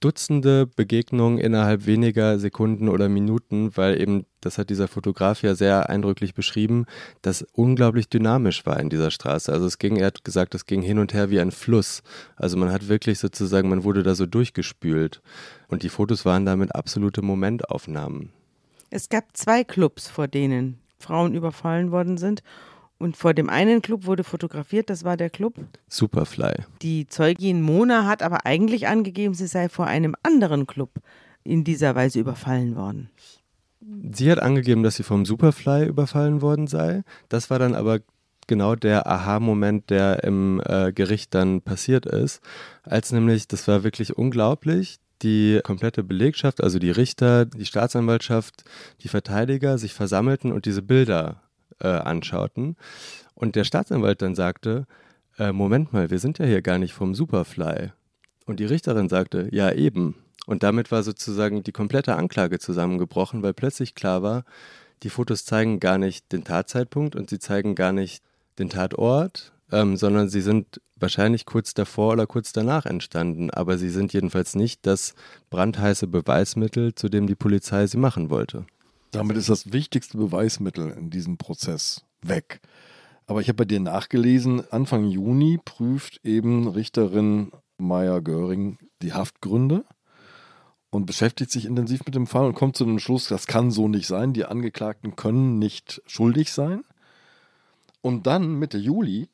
Dutzende Begegnungen innerhalb weniger Sekunden oder Minuten, weil eben, das hat dieser Fotograf ja sehr eindrücklich beschrieben, das unglaublich dynamisch war in dieser Straße. Also es ging, er hat gesagt, es ging hin und her wie ein Fluss. Also man hat wirklich sozusagen, man wurde da so durchgespült. Und die Fotos waren damit absolute Momentaufnahmen. Es gab zwei Clubs, vor denen Frauen überfallen worden sind. Und vor dem einen Club wurde fotografiert, das war der Club Superfly. Die Zeugin Mona hat aber eigentlich angegeben, sie sei vor einem anderen Club in dieser Weise überfallen worden. Sie hat angegeben, dass sie vom Superfly überfallen worden sei. Das war dann aber genau der Aha-Moment, der im äh, Gericht dann passiert ist, als nämlich, das war wirklich unglaublich, die komplette Belegschaft, also die Richter, die Staatsanwaltschaft, die Verteidiger sich versammelten und diese Bilder äh, anschauten. Und der Staatsanwalt dann sagte, äh, Moment mal, wir sind ja hier gar nicht vom Superfly. Und die Richterin sagte, ja eben. Und damit war sozusagen die komplette Anklage zusammengebrochen, weil plötzlich klar war, die Fotos zeigen gar nicht den Tatzeitpunkt und sie zeigen gar nicht den Tatort, ähm, sondern sie sind wahrscheinlich kurz davor oder kurz danach entstanden, aber sie sind jedenfalls nicht das brandheiße Beweismittel, zu dem die Polizei sie machen wollte. Damit ist das wichtigste Beweismittel in diesem Prozess weg. Aber ich habe bei dir nachgelesen, Anfang Juni prüft eben Richterin Meyer Göring die Haftgründe und beschäftigt sich intensiv mit dem Fall und kommt zu dem Schluss, das kann so nicht sein, die Angeklagten können nicht schuldig sein. Und dann Mitte Juli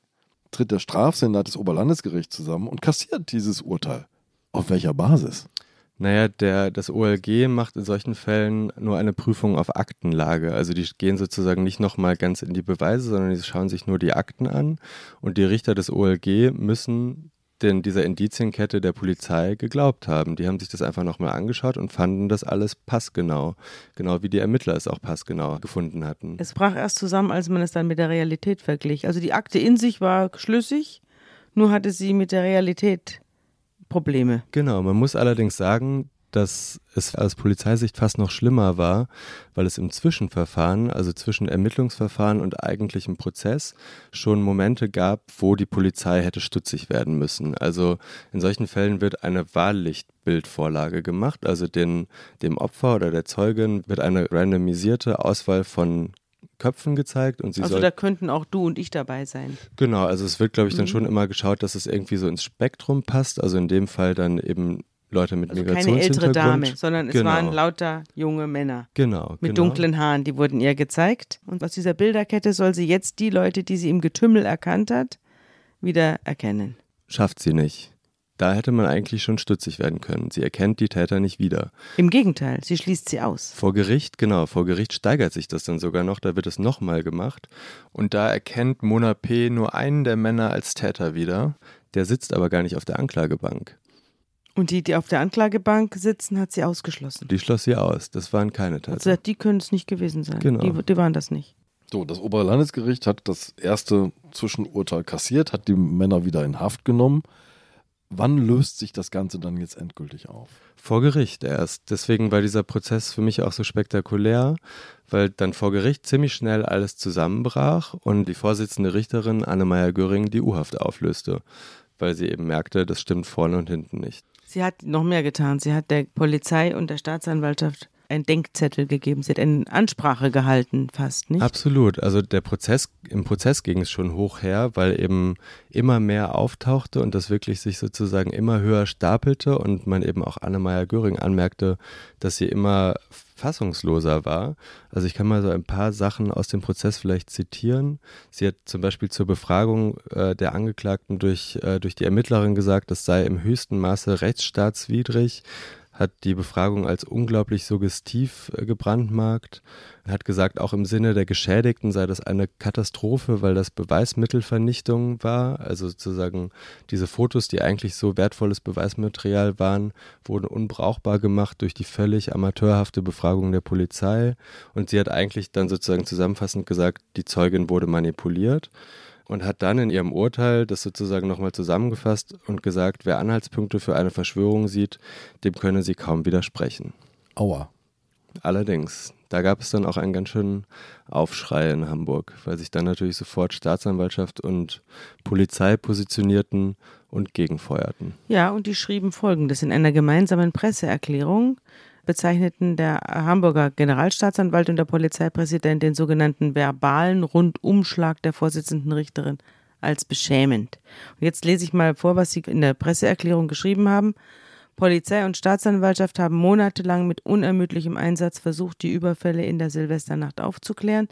tritt der Strafsenat des Oberlandesgerichts zusammen und kassiert dieses Urteil. Auf welcher Basis? Naja, der, das OLG macht in solchen Fällen nur eine Prüfung auf Aktenlage. Also die gehen sozusagen nicht nochmal ganz in die Beweise, sondern die schauen sich nur die Akten an. Und die Richter des OLG müssen denn dieser Indizienkette der Polizei geglaubt haben. Die haben sich das einfach nochmal angeschaut und fanden das alles passgenau. Genau wie die Ermittler es auch passgenau gefunden hatten. Es brach erst zusammen, als man es dann mit der Realität verglich. Also die Akte in sich war schlüssig, nur hatte sie mit der Realität Probleme. Genau, man muss allerdings sagen, dass es aus Polizeisicht fast noch schlimmer war, weil es im Zwischenverfahren, also zwischen Ermittlungsverfahren und eigentlichem Prozess, schon Momente gab, wo die Polizei hätte stutzig werden müssen. Also in solchen Fällen wird eine Wahllichtbildvorlage gemacht, also den, dem Opfer oder der Zeugin wird eine randomisierte Auswahl von Köpfen gezeigt und sie Also da könnten auch du und ich dabei sein. Genau, also es wird, glaube ich, dann mhm. schon immer geschaut, dass es irgendwie so ins Spektrum passt. Also in dem Fall dann eben Leute mit also Migrationshintergrund. Keine ältere Dame, sondern genau. es waren lauter junge Männer. Genau. Mit genau. dunklen Haaren, die wurden ihr gezeigt. Und aus dieser Bilderkette soll sie jetzt die Leute, die sie im Getümmel erkannt hat, wieder erkennen. Schafft sie nicht. Da hätte man eigentlich schon stutzig werden können. Sie erkennt die Täter nicht wieder. Im Gegenteil, sie schließt sie aus. Vor Gericht, genau, vor Gericht steigert sich das dann sogar noch, da wird es nochmal gemacht. Und da erkennt Mona P. nur einen der Männer als Täter wieder, der sitzt aber gar nicht auf der Anklagebank. Und die, die auf der Anklagebank sitzen, hat sie ausgeschlossen. Die schloss sie aus. Das waren keine Tatsachen. Also die können es nicht gewesen sein. Genau. Die, die waren das nicht. So, das Oberlandesgericht hat das erste Zwischenurteil kassiert, hat die Männer wieder in Haft genommen. Wann löst sich das Ganze dann jetzt endgültig auf? Vor Gericht erst. Deswegen war dieser Prozess für mich auch so spektakulär, weil dann vor Gericht ziemlich schnell alles zusammenbrach und die Vorsitzende Richterin Annemeyer Göring die U-Haft auflöste, weil sie eben merkte, das stimmt vorne und hinten nicht. Sie hat noch mehr getan. Sie hat der Polizei und der Staatsanwaltschaft einen Denkzettel gegeben. Sie hat eine Ansprache gehalten, fast, nicht? Absolut. Also der Prozess, im Prozess ging es schon hoch her, weil eben immer mehr auftauchte und das wirklich sich sozusagen immer höher stapelte und man eben auch Annemeyer Göring anmerkte, dass sie immer fassungsloser war. Also ich kann mal so ein paar Sachen aus dem Prozess vielleicht zitieren. Sie hat zum Beispiel zur Befragung äh, der Angeklagten durch, äh, durch die Ermittlerin gesagt, das sei im höchsten Maße rechtsstaatswidrig, hat die Befragung als unglaublich suggestiv äh, gebrandmarkt, hat gesagt, auch im Sinne der Geschädigten sei das eine Katastrophe, weil das Beweismittelvernichtung war. Also sozusagen diese Fotos, die eigentlich so wertvolles Beweismaterial waren, wurden unbrauchbar gemacht durch die völlig amateurhafte Befragung der Polizei. Und sie hat eigentlich dann sozusagen zusammenfassend gesagt, die Zeugin wurde manipuliert und hat dann in ihrem Urteil das sozusagen nochmal zusammengefasst und gesagt, wer Anhaltspunkte für eine Verschwörung sieht, dem könne sie kaum widersprechen. Aua. Allerdings, da gab es dann auch einen ganz schönen Aufschrei in Hamburg, weil sich dann natürlich sofort Staatsanwaltschaft und Polizei positionierten und gegenfeuerten. Ja, und die schrieben folgendes in einer gemeinsamen Presseerklärung bezeichneten der Hamburger Generalstaatsanwalt und der Polizeipräsident den sogenannten verbalen Rundumschlag der Vorsitzenden Richterin als beschämend. Und jetzt lese ich mal vor, was Sie in der Presseerklärung geschrieben haben. Polizei und Staatsanwaltschaft haben monatelang mit unermüdlichem Einsatz versucht, die Überfälle in der Silvesternacht aufzuklären.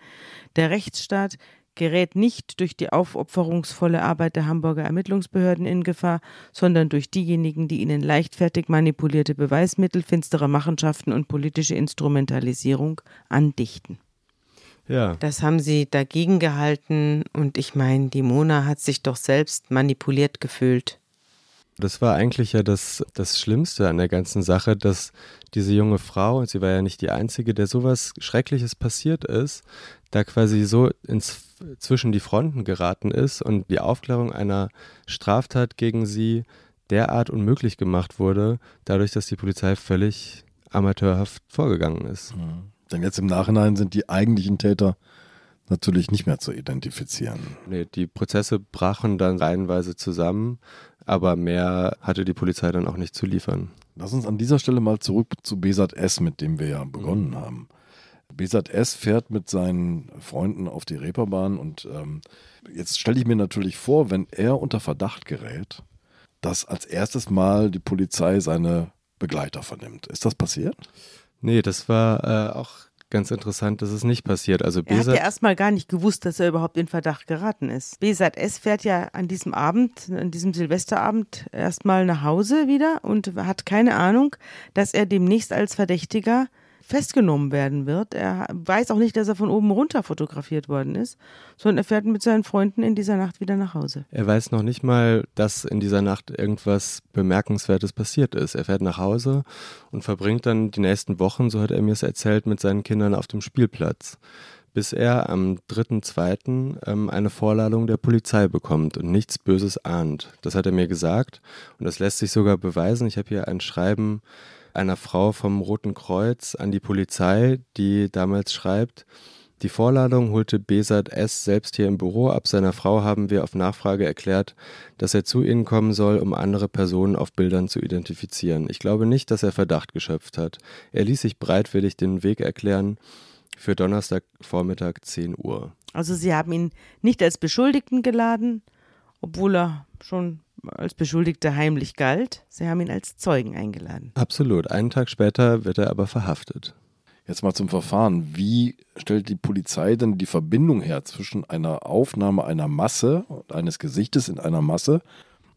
Der Rechtsstaat gerät nicht durch die aufopferungsvolle Arbeit der Hamburger Ermittlungsbehörden in Gefahr, sondern durch diejenigen, die ihnen leichtfertig manipulierte Beweismittel, finstere Machenschaften und politische Instrumentalisierung andichten. Ja. Das haben sie dagegen gehalten und ich meine, die Mona hat sich doch selbst manipuliert gefühlt. Das war eigentlich ja das, das Schlimmste an der ganzen Sache, dass diese junge Frau, und sie war ja nicht die Einzige, der sowas Schreckliches passiert ist, da quasi so ins, zwischen die Fronten geraten ist und die Aufklärung einer Straftat gegen sie derart unmöglich gemacht wurde, dadurch, dass die Polizei völlig amateurhaft vorgegangen ist. Mhm. Denn jetzt im Nachhinein sind die eigentlichen Täter natürlich nicht mehr zu identifizieren. Nee, die Prozesse brachen dann reihenweise zusammen, aber mehr hatte die Polizei dann auch nicht zu liefern. Lass uns an dieser Stelle mal zurück zu Besat S, mit dem wir ja begonnen mhm. haben. Besat S fährt mit seinen Freunden auf die Reeperbahn und ähm, jetzt stelle ich mir natürlich vor, wenn er unter Verdacht gerät, dass als erstes Mal die Polizei seine Begleiter vernimmt. Ist das passiert? Nee, das war äh, auch ganz interessant, dass es nicht passiert. Also er hat ja erstmal gar nicht gewusst, dass er überhaupt in Verdacht geraten ist. Besat S fährt ja an diesem Abend, an diesem Silvesterabend erstmal nach Hause wieder und hat keine Ahnung, dass er demnächst als Verdächtiger festgenommen werden wird. Er weiß auch nicht, dass er von oben runter fotografiert worden ist, sondern er fährt mit seinen Freunden in dieser Nacht wieder nach Hause. Er weiß noch nicht mal, dass in dieser Nacht irgendwas Bemerkenswertes passiert ist. Er fährt nach Hause und verbringt dann die nächsten Wochen, so hat er mir es erzählt, mit seinen Kindern auf dem Spielplatz bis er am 3.2. Ähm, eine Vorladung der Polizei bekommt und nichts Böses ahnt. Das hat er mir gesagt und das lässt sich sogar beweisen. Ich habe hier ein Schreiben einer Frau vom Roten Kreuz an die Polizei, die damals schreibt, die Vorladung holte Besat S. selbst hier im Büro ab. Seiner Frau haben wir auf Nachfrage erklärt, dass er zu ihnen kommen soll, um andere Personen auf Bildern zu identifizieren. Ich glaube nicht, dass er Verdacht geschöpft hat. Er ließ sich bereitwillig den Weg erklären für Donnerstagvormittag 10 Uhr. Also Sie haben ihn nicht als Beschuldigten geladen, obwohl er schon als Beschuldigter heimlich galt. Sie haben ihn als Zeugen eingeladen. Absolut. Einen Tag später wird er aber verhaftet. Jetzt mal zum Verfahren. Wie stellt die Polizei denn die Verbindung her zwischen einer Aufnahme einer Masse, eines Gesichtes in einer Masse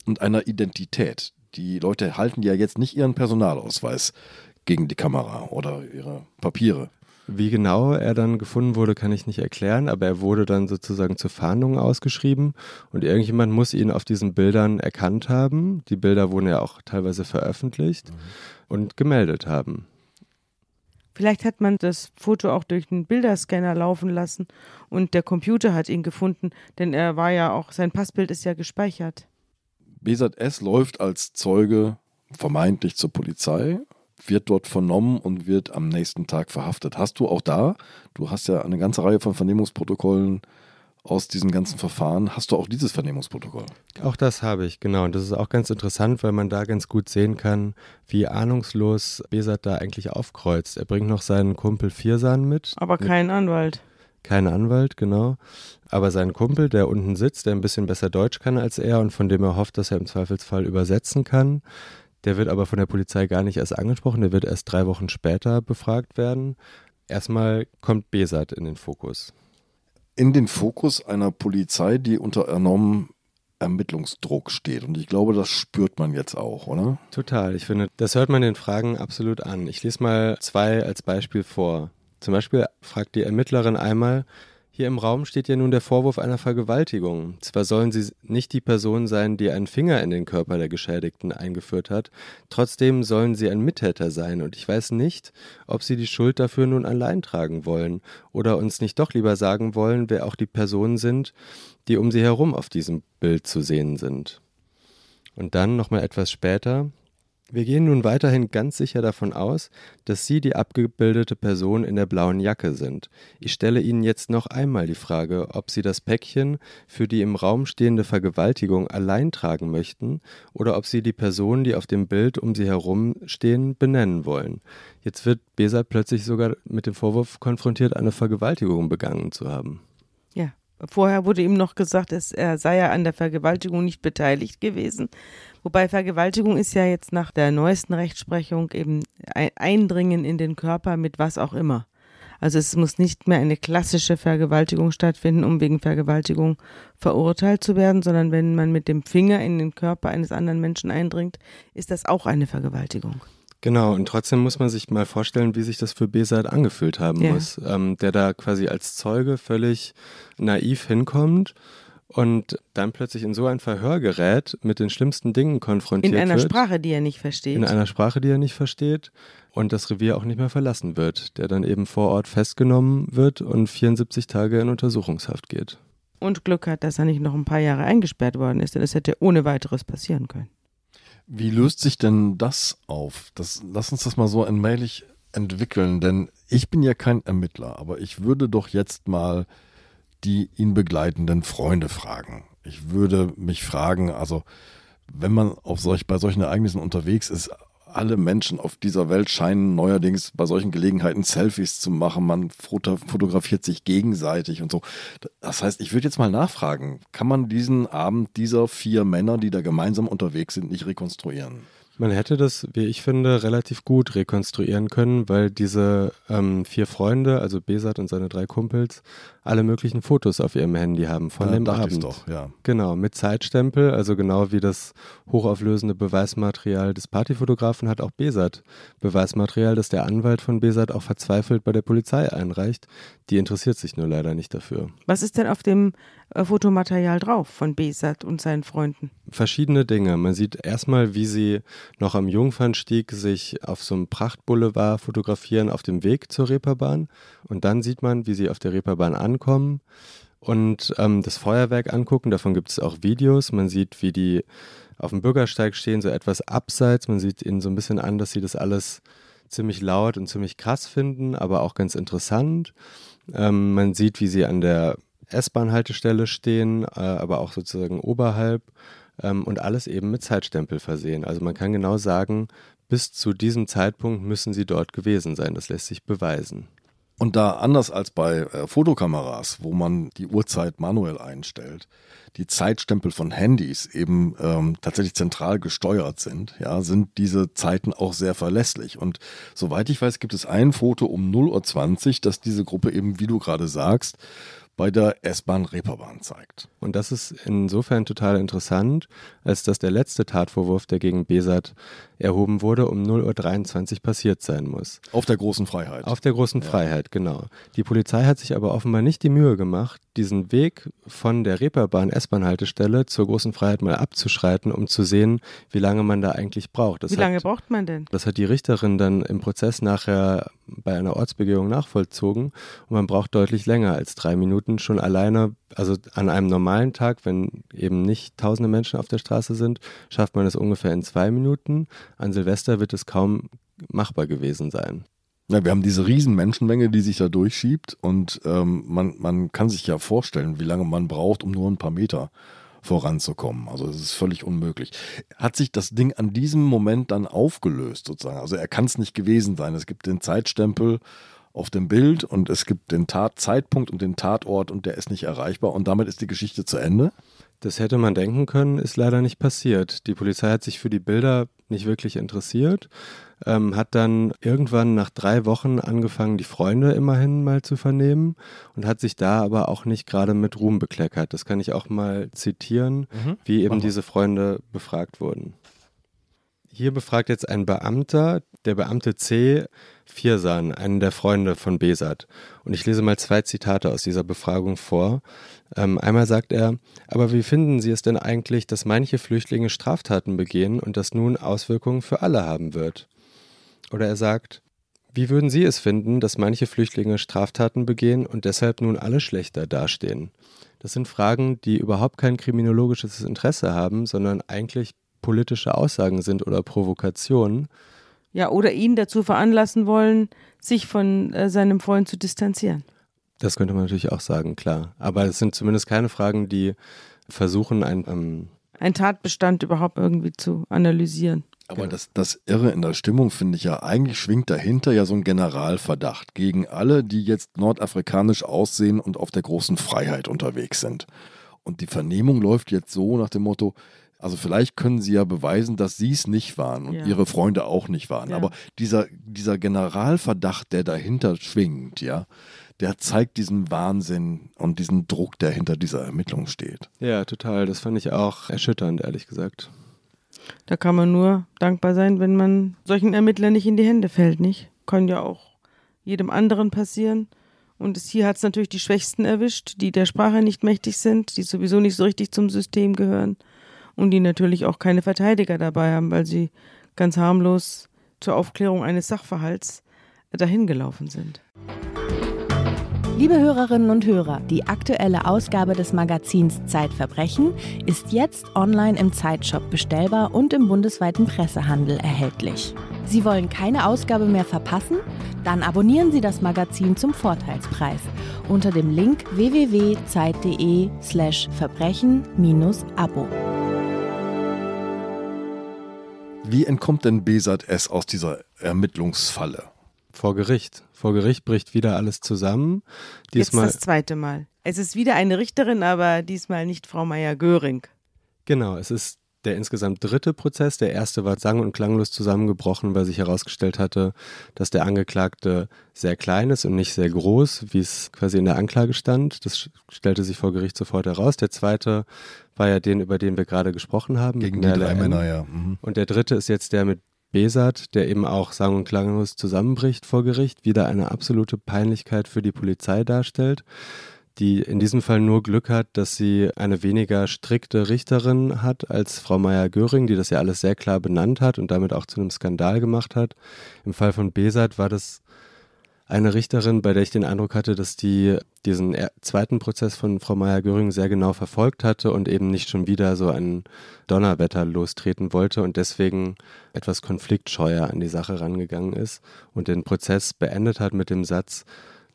und einer Identität? Die Leute halten ja jetzt nicht ihren Personalausweis gegen die Kamera oder ihre Papiere. Wie genau er dann gefunden wurde, kann ich nicht erklären, aber er wurde dann sozusagen zur Fahndung ausgeschrieben und irgendjemand muss ihn auf diesen Bildern erkannt haben. Die Bilder wurden ja auch teilweise veröffentlicht mhm. und gemeldet haben. Vielleicht hat man das Foto auch durch einen Bilderscanner laufen lassen und der Computer hat ihn gefunden, denn er war ja auch, sein Passbild ist ja gespeichert. BZS läuft als Zeuge vermeintlich zur Polizei, wird dort vernommen und wird am nächsten Tag verhaftet. Hast du auch da, du hast ja eine ganze Reihe von Vernehmungsprotokollen aus diesen ganzen Verfahren. Hast du auch dieses Vernehmungsprotokoll? Auch das habe ich, genau. Und das ist auch ganz interessant, weil man da ganz gut sehen kann, wie ahnungslos Besat da eigentlich aufkreuzt. Er bringt noch seinen Kumpel Viersan mit. Aber keinen Anwalt. Kein Anwalt, genau. Aber sein Kumpel, der unten sitzt, der ein bisschen besser Deutsch kann als er und von dem er hofft, dass er im Zweifelsfall übersetzen kann, der wird aber von der Polizei gar nicht erst angesprochen, der wird erst drei Wochen später befragt werden. Erstmal kommt Besat in den Fokus in den Fokus einer Polizei, die unter enormem Ermittlungsdruck steht. Und ich glaube, das spürt man jetzt auch, oder? Total. Ich finde, das hört man den Fragen absolut an. Ich lese mal zwei als Beispiel vor. Zum Beispiel fragt die Ermittlerin einmal, hier im Raum steht ja nun der Vorwurf einer Vergewaltigung. Zwar sollen sie nicht die Person sein, die einen Finger in den Körper der Geschädigten eingeführt hat, trotzdem sollen sie ein Mittäter sein, und ich weiß nicht, ob sie die Schuld dafür nun allein tragen wollen oder uns nicht doch lieber sagen wollen, wer auch die Personen sind, die um sie herum auf diesem Bild zu sehen sind. Und dann nochmal etwas später, wir gehen nun weiterhin ganz sicher davon aus, dass Sie die abgebildete Person in der blauen Jacke sind. Ich stelle Ihnen jetzt noch einmal die Frage, ob Sie das Päckchen für die im Raum stehende Vergewaltigung allein tragen möchten oder ob Sie die Personen, die auf dem Bild um Sie herum stehen, benennen wollen. Jetzt wird Besat plötzlich sogar mit dem Vorwurf konfrontiert, eine Vergewaltigung begangen zu haben. Ja, vorher wurde ihm noch gesagt, er sei ja an der Vergewaltigung nicht beteiligt gewesen. Wobei Vergewaltigung ist ja jetzt nach der neuesten Rechtsprechung eben ein Eindringen in den Körper mit was auch immer. Also es muss nicht mehr eine klassische Vergewaltigung stattfinden, um wegen Vergewaltigung verurteilt zu werden, sondern wenn man mit dem Finger in den Körper eines anderen Menschen eindringt, ist das auch eine Vergewaltigung. Genau, und trotzdem muss man sich mal vorstellen, wie sich das für Besat angefühlt haben ja. muss, ähm, der da quasi als Zeuge völlig naiv hinkommt und dann plötzlich in so ein Verhör gerät, mit den schlimmsten Dingen konfrontiert wird. In einer wird, Sprache, die er nicht versteht. In einer Sprache, die er nicht versteht und das Revier auch nicht mehr verlassen wird, der dann eben vor Ort festgenommen wird und 74 Tage in Untersuchungshaft geht. Und Glück hat, dass er nicht noch ein paar Jahre eingesperrt worden ist, denn es hätte ohne weiteres passieren können. Wie löst sich denn das auf? Das, lass uns das mal so allmählich entwickeln, denn ich bin ja kein Ermittler, aber ich würde doch jetzt mal die ihn begleitenden Freunde fragen. Ich würde mich fragen, also wenn man auf solch, bei solchen Ereignissen unterwegs ist, alle Menschen auf dieser Welt scheinen neuerdings bei solchen Gelegenheiten Selfies zu machen. Man fotografiert sich gegenseitig und so. Das heißt, ich würde jetzt mal nachfragen, kann man diesen Abend dieser vier Männer, die da gemeinsam unterwegs sind, nicht rekonstruieren? Man hätte das, wie ich finde, relativ gut rekonstruieren können, weil diese ähm, vier Freunde, also Besat und seine drei Kumpels, alle möglichen Fotos auf ihrem Handy haben von ja, dem Abend. Doch, ja. Genau, mit Zeitstempel, also genau wie das hochauflösende Beweismaterial des Partyfotografen hat auch Besat Beweismaterial, das der Anwalt von Besat auch verzweifelt bei der Polizei einreicht. Die interessiert sich nur leider nicht dafür. Was ist denn auf dem äh, Fotomaterial drauf von Besat und seinen Freunden? Verschiedene Dinge. Man sieht erstmal, wie sie noch am Jungfernstieg sich auf so einem Prachtboulevard fotografieren auf dem Weg zur Reeperbahn. Und dann sieht man, wie sie auf der Reeperbahn ankommen und ähm, das Feuerwerk angucken. Davon gibt es auch Videos. Man sieht, wie die auf dem Bürgersteig stehen, so etwas abseits. Man sieht ihnen so ein bisschen an, dass sie das alles ziemlich laut und ziemlich krass finden, aber auch ganz interessant. Ähm, man sieht, wie sie an der S-Bahn-Haltestelle stehen, äh, aber auch sozusagen oberhalb ähm, und alles eben mit Zeitstempel versehen. Also man kann genau sagen, bis zu diesem Zeitpunkt müssen sie dort gewesen sein. Das lässt sich beweisen. Und da anders als bei äh, Fotokameras, wo man die Uhrzeit manuell einstellt, die Zeitstempel von Handys eben ähm, tatsächlich zentral gesteuert sind, ja, sind diese Zeiten auch sehr verlässlich. Und soweit ich weiß, gibt es ein Foto um 0.20 Uhr, das diese Gruppe eben, wie du gerade sagst, bei der S-Bahn-Reeperbahn zeigt. Und das ist insofern total interessant, als dass der letzte Tatvorwurf, der gegen Besat erhoben wurde, um 0.23 Uhr passiert sein muss. Auf der großen Freiheit. Auf der großen ja. Freiheit, genau. Die Polizei hat sich aber offenbar nicht die Mühe gemacht, diesen Weg von der Reeperbahn S-Bahn-Haltestelle zur großen Freiheit mal abzuschreiten, um zu sehen, wie lange man da eigentlich braucht. Das wie lange braucht man denn? Das hat die Richterin dann im Prozess nachher bei einer Ortsbegehung nachvollzogen. Und man braucht deutlich länger als drei Minuten schon alleine. Also an einem normalen Tag, wenn eben nicht tausende Menschen auf der Straße sind, schafft man es ungefähr in zwei Minuten. An Silvester wird es kaum machbar gewesen sein. Ja, wir haben diese riesen Menschenmenge, die sich da durchschiebt und ähm, man, man kann sich ja vorstellen, wie lange man braucht, um nur ein paar Meter voranzukommen. Also es ist völlig unmöglich. Hat sich das Ding an diesem Moment dann aufgelöst sozusagen? Also er kann es nicht gewesen sein. Es gibt den Zeitstempel auf dem Bild und es gibt den Tatzeitpunkt und den Tatort und der ist nicht erreichbar und damit ist die Geschichte zu Ende. Das hätte man denken können, ist leider nicht passiert. Die Polizei hat sich für die Bilder nicht wirklich interessiert, ähm, hat dann irgendwann nach drei Wochen angefangen, die Freunde immerhin mal zu vernehmen und hat sich da aber auch nicht gerade mit Ruhm bekleckert. Das kann ich auch mal zitieren, mhm. wie eben diese Freunde befragt wurden. Hier befragt jetzt ein Beamter, der Beamte C. Viersan, einen der Freunde von Besat. Und ich lese mal zwei Zitate aus dieser Befragung vor. Ähm, einmal sagt er, aber wie finden Sie es denn eigentlich, dass manche Flüchtlinge Straftaten begehen und das nun Auswirkungen für alle haben wird? Oder er sagt, wie würden Sie es finden, dass manche Flüchtlinge Straftaten begehen und deshalb nun alle schlechter dastehen? Das sind Fragen, die überhaupt kein kriminologisches Interesse haben, sondern eigentlich politische Aussagen sind oder Provokationen. Ja, oder ihn dazu veranlassen wollen, sich von äh, seinem Freund zu distanzieren. Das könnte man natürlich auch sagen, klar. Aber es sind zumindest keine Fragen, die versuchen, ein, ähm ein Tatbestand überhaupt irgendwie zu analysieren. Aber genau. das, das Irre in der Stimmung finde ich ja, eigentlich schwingt dahinter ja so ein Generalverdacht gegen alle, die jetzt nordafrikanisch aussehen und auf der großen Freiheit unterwegs sind. Und die Vernehmung läuft jetzt so nach dem Motto, also vielleicht können sie ja beweisen, dass sie es nicht waren und ja. ihre Freunde auch nicht waren. Ja. Aber dieser, dieser Generalverdacht, der dahinter schwingt, ja, der zeigt diesen Wahnsinn und diesen Druck, der hinter dieser Ermittlung steht. Ja, total. Das fand ich auch erschütternd, ehrlich gesagt. Da kann man nur dankbar sein, wenn man solchen Ermittlern nicht in die Hände fällt, nicht? Kann ja auch jedem anderen passieren. Und es, hier hat es natürlich die Schwächsten erwischt, die der Sprache nicht mächtig sind, die sowieso nicht so richtig zum System gehören und die natürlich auch keine Verteidiger dabei haben, weil sie ganz harmlos zur Aufklärung eines Sachverhalts dahingelaufen sind. Liebe Hörerinnen und Hörer, die aktuelle Ausgabe des Magazins Zeitverbrechen ist jetzt online im Zeitshop bestellbar und im bundesweiten Pressehandel erhältlich. Sie wollen keine Ausgabe mehr verpassen? Dann abonnieren Sie das Magazin zum Vorteilspreis unter dem Link www.zeit.de/slash Wie entkommt denn Besat S aus dieser Ermittlungsfalle? Vor Gericht. Vor Gericht bricht wieder alles zusammen. Diesmal Jetzt das zweite Mal. Es ist wieder eine Richterin, aber diesmal nicht Frau Meier-Göring. Genau, es ist der insgesamt dritte Prozess. Der erste war sang- und klanglos zusammengebrochen, weil sich herausgestellt hatte, dass der Angeklagte sehr klein ist und nicht sehr groß, wie es quasi in der Anklage stand. Das stellte sich vor Gericht sofort heraus. Der zweite war ja den, über den wir gerade gesprochen haben. Gegen die drei Männer, ja. Mhm. Und der dritte ist jetzt der mit Besat, der eben auch sang- und klanglos zusammenbricht vor Gericht, wieder eine absolute Peinlichkeit für die Polizei darstellt die in diesem Fall nur Glück hat, dass sie eine weniger strikte Richterin hat als Frau Meyer-Göring, die das ja alles sehr klar benannt hat und damit auch zu einem Skandal gemacht hat. Im Fall von Besat war das eine Richterin, bei der ich den Eindruck hatte, dass die diesen zweiten Prozess von Frau Meyer-Göring sehr genau verfolgt hatte und eben nicht schon wieder so ein Donnerwetter lostreten wollte und deswegen etwas konfliktscheuer an die Sache rangegangen ist und den Prozess beendet hat mit dem Satz,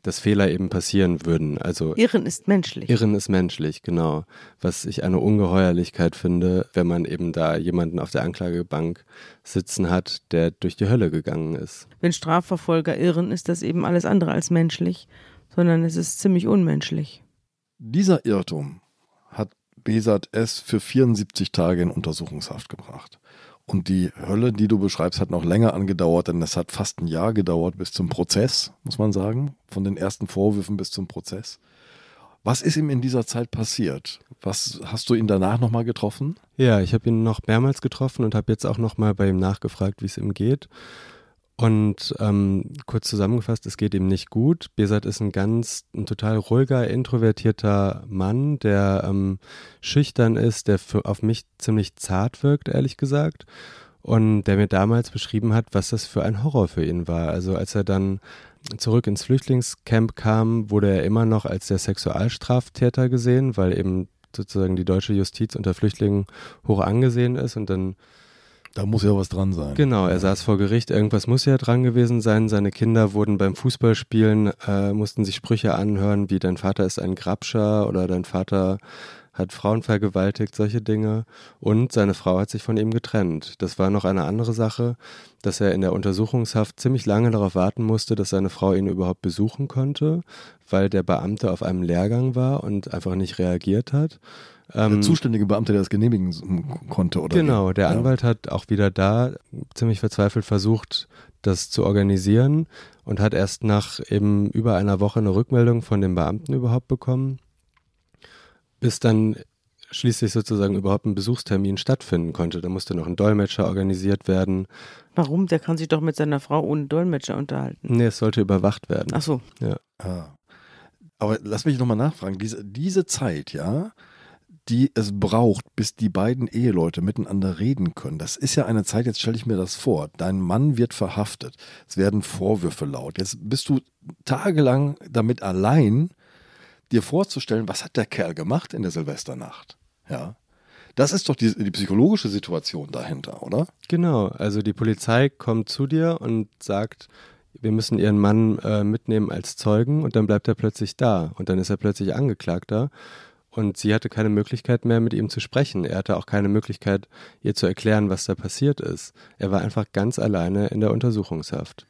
dass Fehler eben passieren würden. Also Irren ist menschlich. Irren ist menschlich, genau. Was ich eine Ungeheuerlichkeit finde, wenn man eben da jemanden auf der Anklagebank sitzen hat, der durch die Hölle gegangen ist. Wenn Strafverfolger irren, ist das eben alles andere als menschlich, sondern es ist ziemlich unmenschlich. Dieser Irrtum hat Besat S. für 74 Tage in Untersuchungshaft gebracht. Und die Hölle, die du beschreibst, hat noch länger angedauert, denn es hat fast ein Jahr gedauert bis zum Prozess, muss man sagen, von den ersten Vorwürfen bis zum Prozess. Was ist ihm in dieser Zeit passiert? Was hast du ihn danach nochmal getroffen? Ja, ich habe ihn noch mehrmals getroffen und habe jetzt auch nochmal bei ihm nachgefragt, wie es ihm geht. Und ähm, kurz zusammengefasst, es geht ihm nicht gut. Besat ist ein ganz, ein total ruhiger, introvertierter Mann, der ähm, schüchtern ist, der für, auf mich ziemlich zart wirkt, ehrlich gesagt. Und der mir damals beschrieben hat, was das für ein Horror für ihn war. Also als er dann zurück ins Flüchtlingscamp kam, wurde er immer noch als der Sexualstraftäter gesehen, weil eben sozusagen die deutsche Justiz unter Flüchtlingen hoch angesehen ist und dann da muss ja was dran sein. Genau, er saß vor Gericht, irgendwas muss ja dran gewesen sein. Seine Kinder wurden beim Fußballspielen, äh, mussten sich Sprüche anhören, wie dein Vater ist ein Grabscher oder dein Vater hat Frauen vergewaltigt, solche Dinge. Und seine Frau hat sich von ihm getrennt. Das war noch eine andere Sache, dass er in der Untersuchungshaft ziemlich lange darauf warten musste, dass seine Frau ihn überhaupt besuchen konnte, weil der Beamte auf einem Lehrgang war und einfach nicht reagiert hat. Der Ähm, zuständige Beamte, der das genehmigen konnte, oder? Genau, der Ja. Anwalt hat auch wieder da ziemlich verzweifelt versucht, das zu organisieren und hat erst nach eben über einer Woche eine Rückmeldung von dem Beamten überhaupt bekommen, bis dann schließlich sozusagen überhaupt ein Besuchstermin stattfinden konnte. Da musste noch ein Dolmetscher organisiert werden. Warum? Der kann sich doch mit seiner Frau ohne Dolmetscher unterhalten. Nee, es sollte überwacht werden. Ach so. Ah. Aber lass mich nochmal nachfragen. Diese, diese Zeit, ja, die es braucht, bis die beiden Eheleute miteinander reden können, das ist ja eine Zeit, jetzt stelle ich mir das vor. Dein Mann wird verhaftet. Es werden Vorwürfe laut. Jetzt bist du tagelang damit allein, dir vorzustellen, was hat der Kerl gemacht in der Silvesternacht. Ja. Das ist doch die, die psychologische Situation dahinter, oder? Genau, also die Polizei kommt zu dir und sagt, wir müssen ihren Mann äh, mitnehmen als Zeugen und dann bleibt er plötzlich da und dann ist er plötzlich Angeklagter und sie hatte keine Möglichkeit mehr mit ihm zu sprechen. Er hatte auch keine Möglichkeit, ihr zu erklären, was da passiert ist. Er war einfach ganz alleine in der Untersuchungshaft.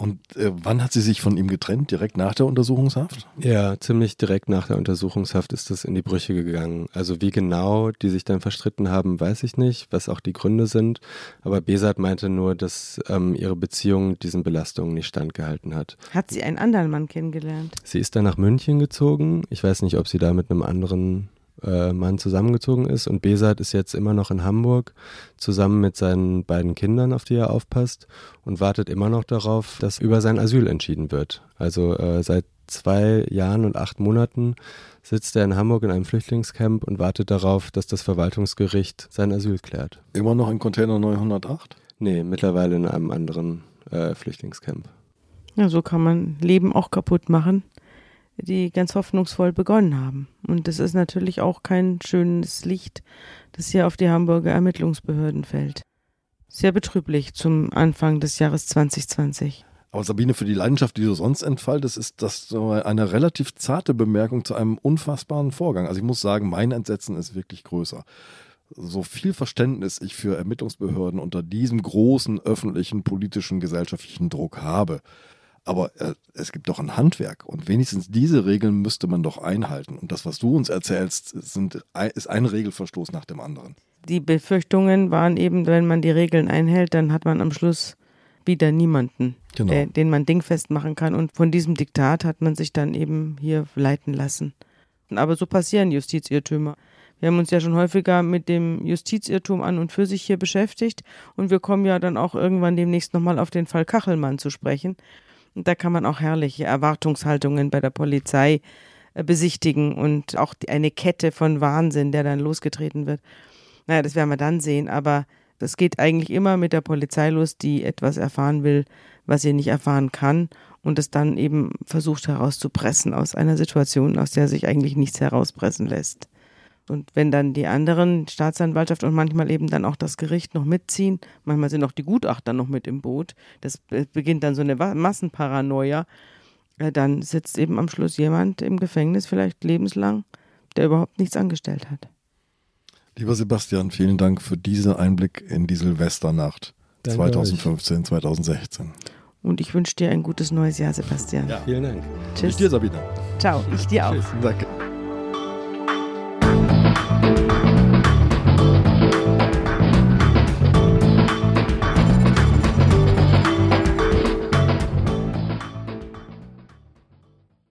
Und äh, wann hat sie sich von ihm getrennt? Direkt nach der Untersuchungshaft? Ja, ziemlich direkt nach der Untersuchungshaft ist das in die Brüche gegangen. Also wie genau die sich dann verstritten haben, weiß ich nicht, was auch die Gründe sind. Aber Besat meinte nur, dass ähm, ihre Beziehung diesen Belastungen nicht standgehalten hat. Hat sie einen anderen Mann kennengelernt? Sie ist dann nach München gezogen. Ich weiß nicht, ob sie da mit einem anderen äh, Mann zusammengezogen ist. Und Besat ist jetzt immer noch in Hamburg zusammen mit seinen beiden Kindern, auf die er aufpasst und wartet immer noch darauf, dass über sein Asyl entschieden wird. Also äh, seit zwei Jahren und acht Monaten sitzt er in Hamburg in einem Flüchtlingscamp und wartet darauf, dass das Verwaltungsgericht sein Asyl klärt. Immer noch in Container 908? Nee, mittlerweile in einem anderen äh, Flüchtlingscamp. Ja, so kann man Leben auch kaputt machen, die ganz hoffnungsvoll begonnen haben. Und das ist natürlich auch kein schönes Licht, das hier auf die Hamburger Ermittlungsbehörden fällt. Sehr betrüblich zum Anfang des Jahres 2020. Aber Sabine, für die Leidenschaft, die du sonst entfaltest, ist das eine relativ zarte Bemerkung zu einem unfassbaren Vorgang. Also ich muss sagen, mein Entsetzen ist wirklich größer. So viel Verständnis ich für Ermittlungsbehörden unter diesem großen öffentlichen, politischen, gesellschaftlichen Druck habe. Aber äh, es gibt doch ein Handwerk und wenigstens diese Regeln müsste man doch einhalten. Und das, was du uns erzählst, sind, ist ein Regelverstoß nach dem anderen. Die Befürchtungen waren eben, wenn man die Regeln einhält, dann hat man am Schluss wieder niemanden, Genau. der, den man dingfest machen kann. Und von diesem Diktat hat man sich dann eben hier leiten lassen. Aber so passieren Justizirrtümer. Wir haben uns ja schon häufiger mit dem Justizirrtum an und für sich hier beschäftigt und wir kommen ja dann auch irgendwann demnächst nochmal auf den Fall Kachelmann zu sprechen. Und da kann man auch herrliche Erwartungshaltungen bei der Polizei äh, besichtigen und auch eine Kette von Wahnsinn, der dann losgetreten wird. Naja, das werden wir dann sehen, aber das geht eigentlich immer mit der Polizei los, die etwas erfahren will, was sie nicht erfahren kann und es dann eben versucht herauszupressen aus einer Situation, aus der sich eigentlich nichts herauspressen lässt. Und wenn dann die anderen, Staatsanwaltschaft und manchmal eben dann auch das Gericht noch mitziehen, manchmal sind auch die Gutachter noch mit im Boot, das beginnt dann so eine Massenparanoia, dann sitzt eben am Schluss jemand im Gefängnis, vielleicht lebenslang, der überhaupt nichts angestellt hat. Lieber Sebastian, vielen Dank für diesen Einblick in die Silvesternacht Danke 2015, 2016. Und ich wünsche dir ein gutes neues Jahr, Sebastian. Ja. Vielen Dank. Tschüss. Ich dir, Sabine. Ciao. Ich dir auch. Danke.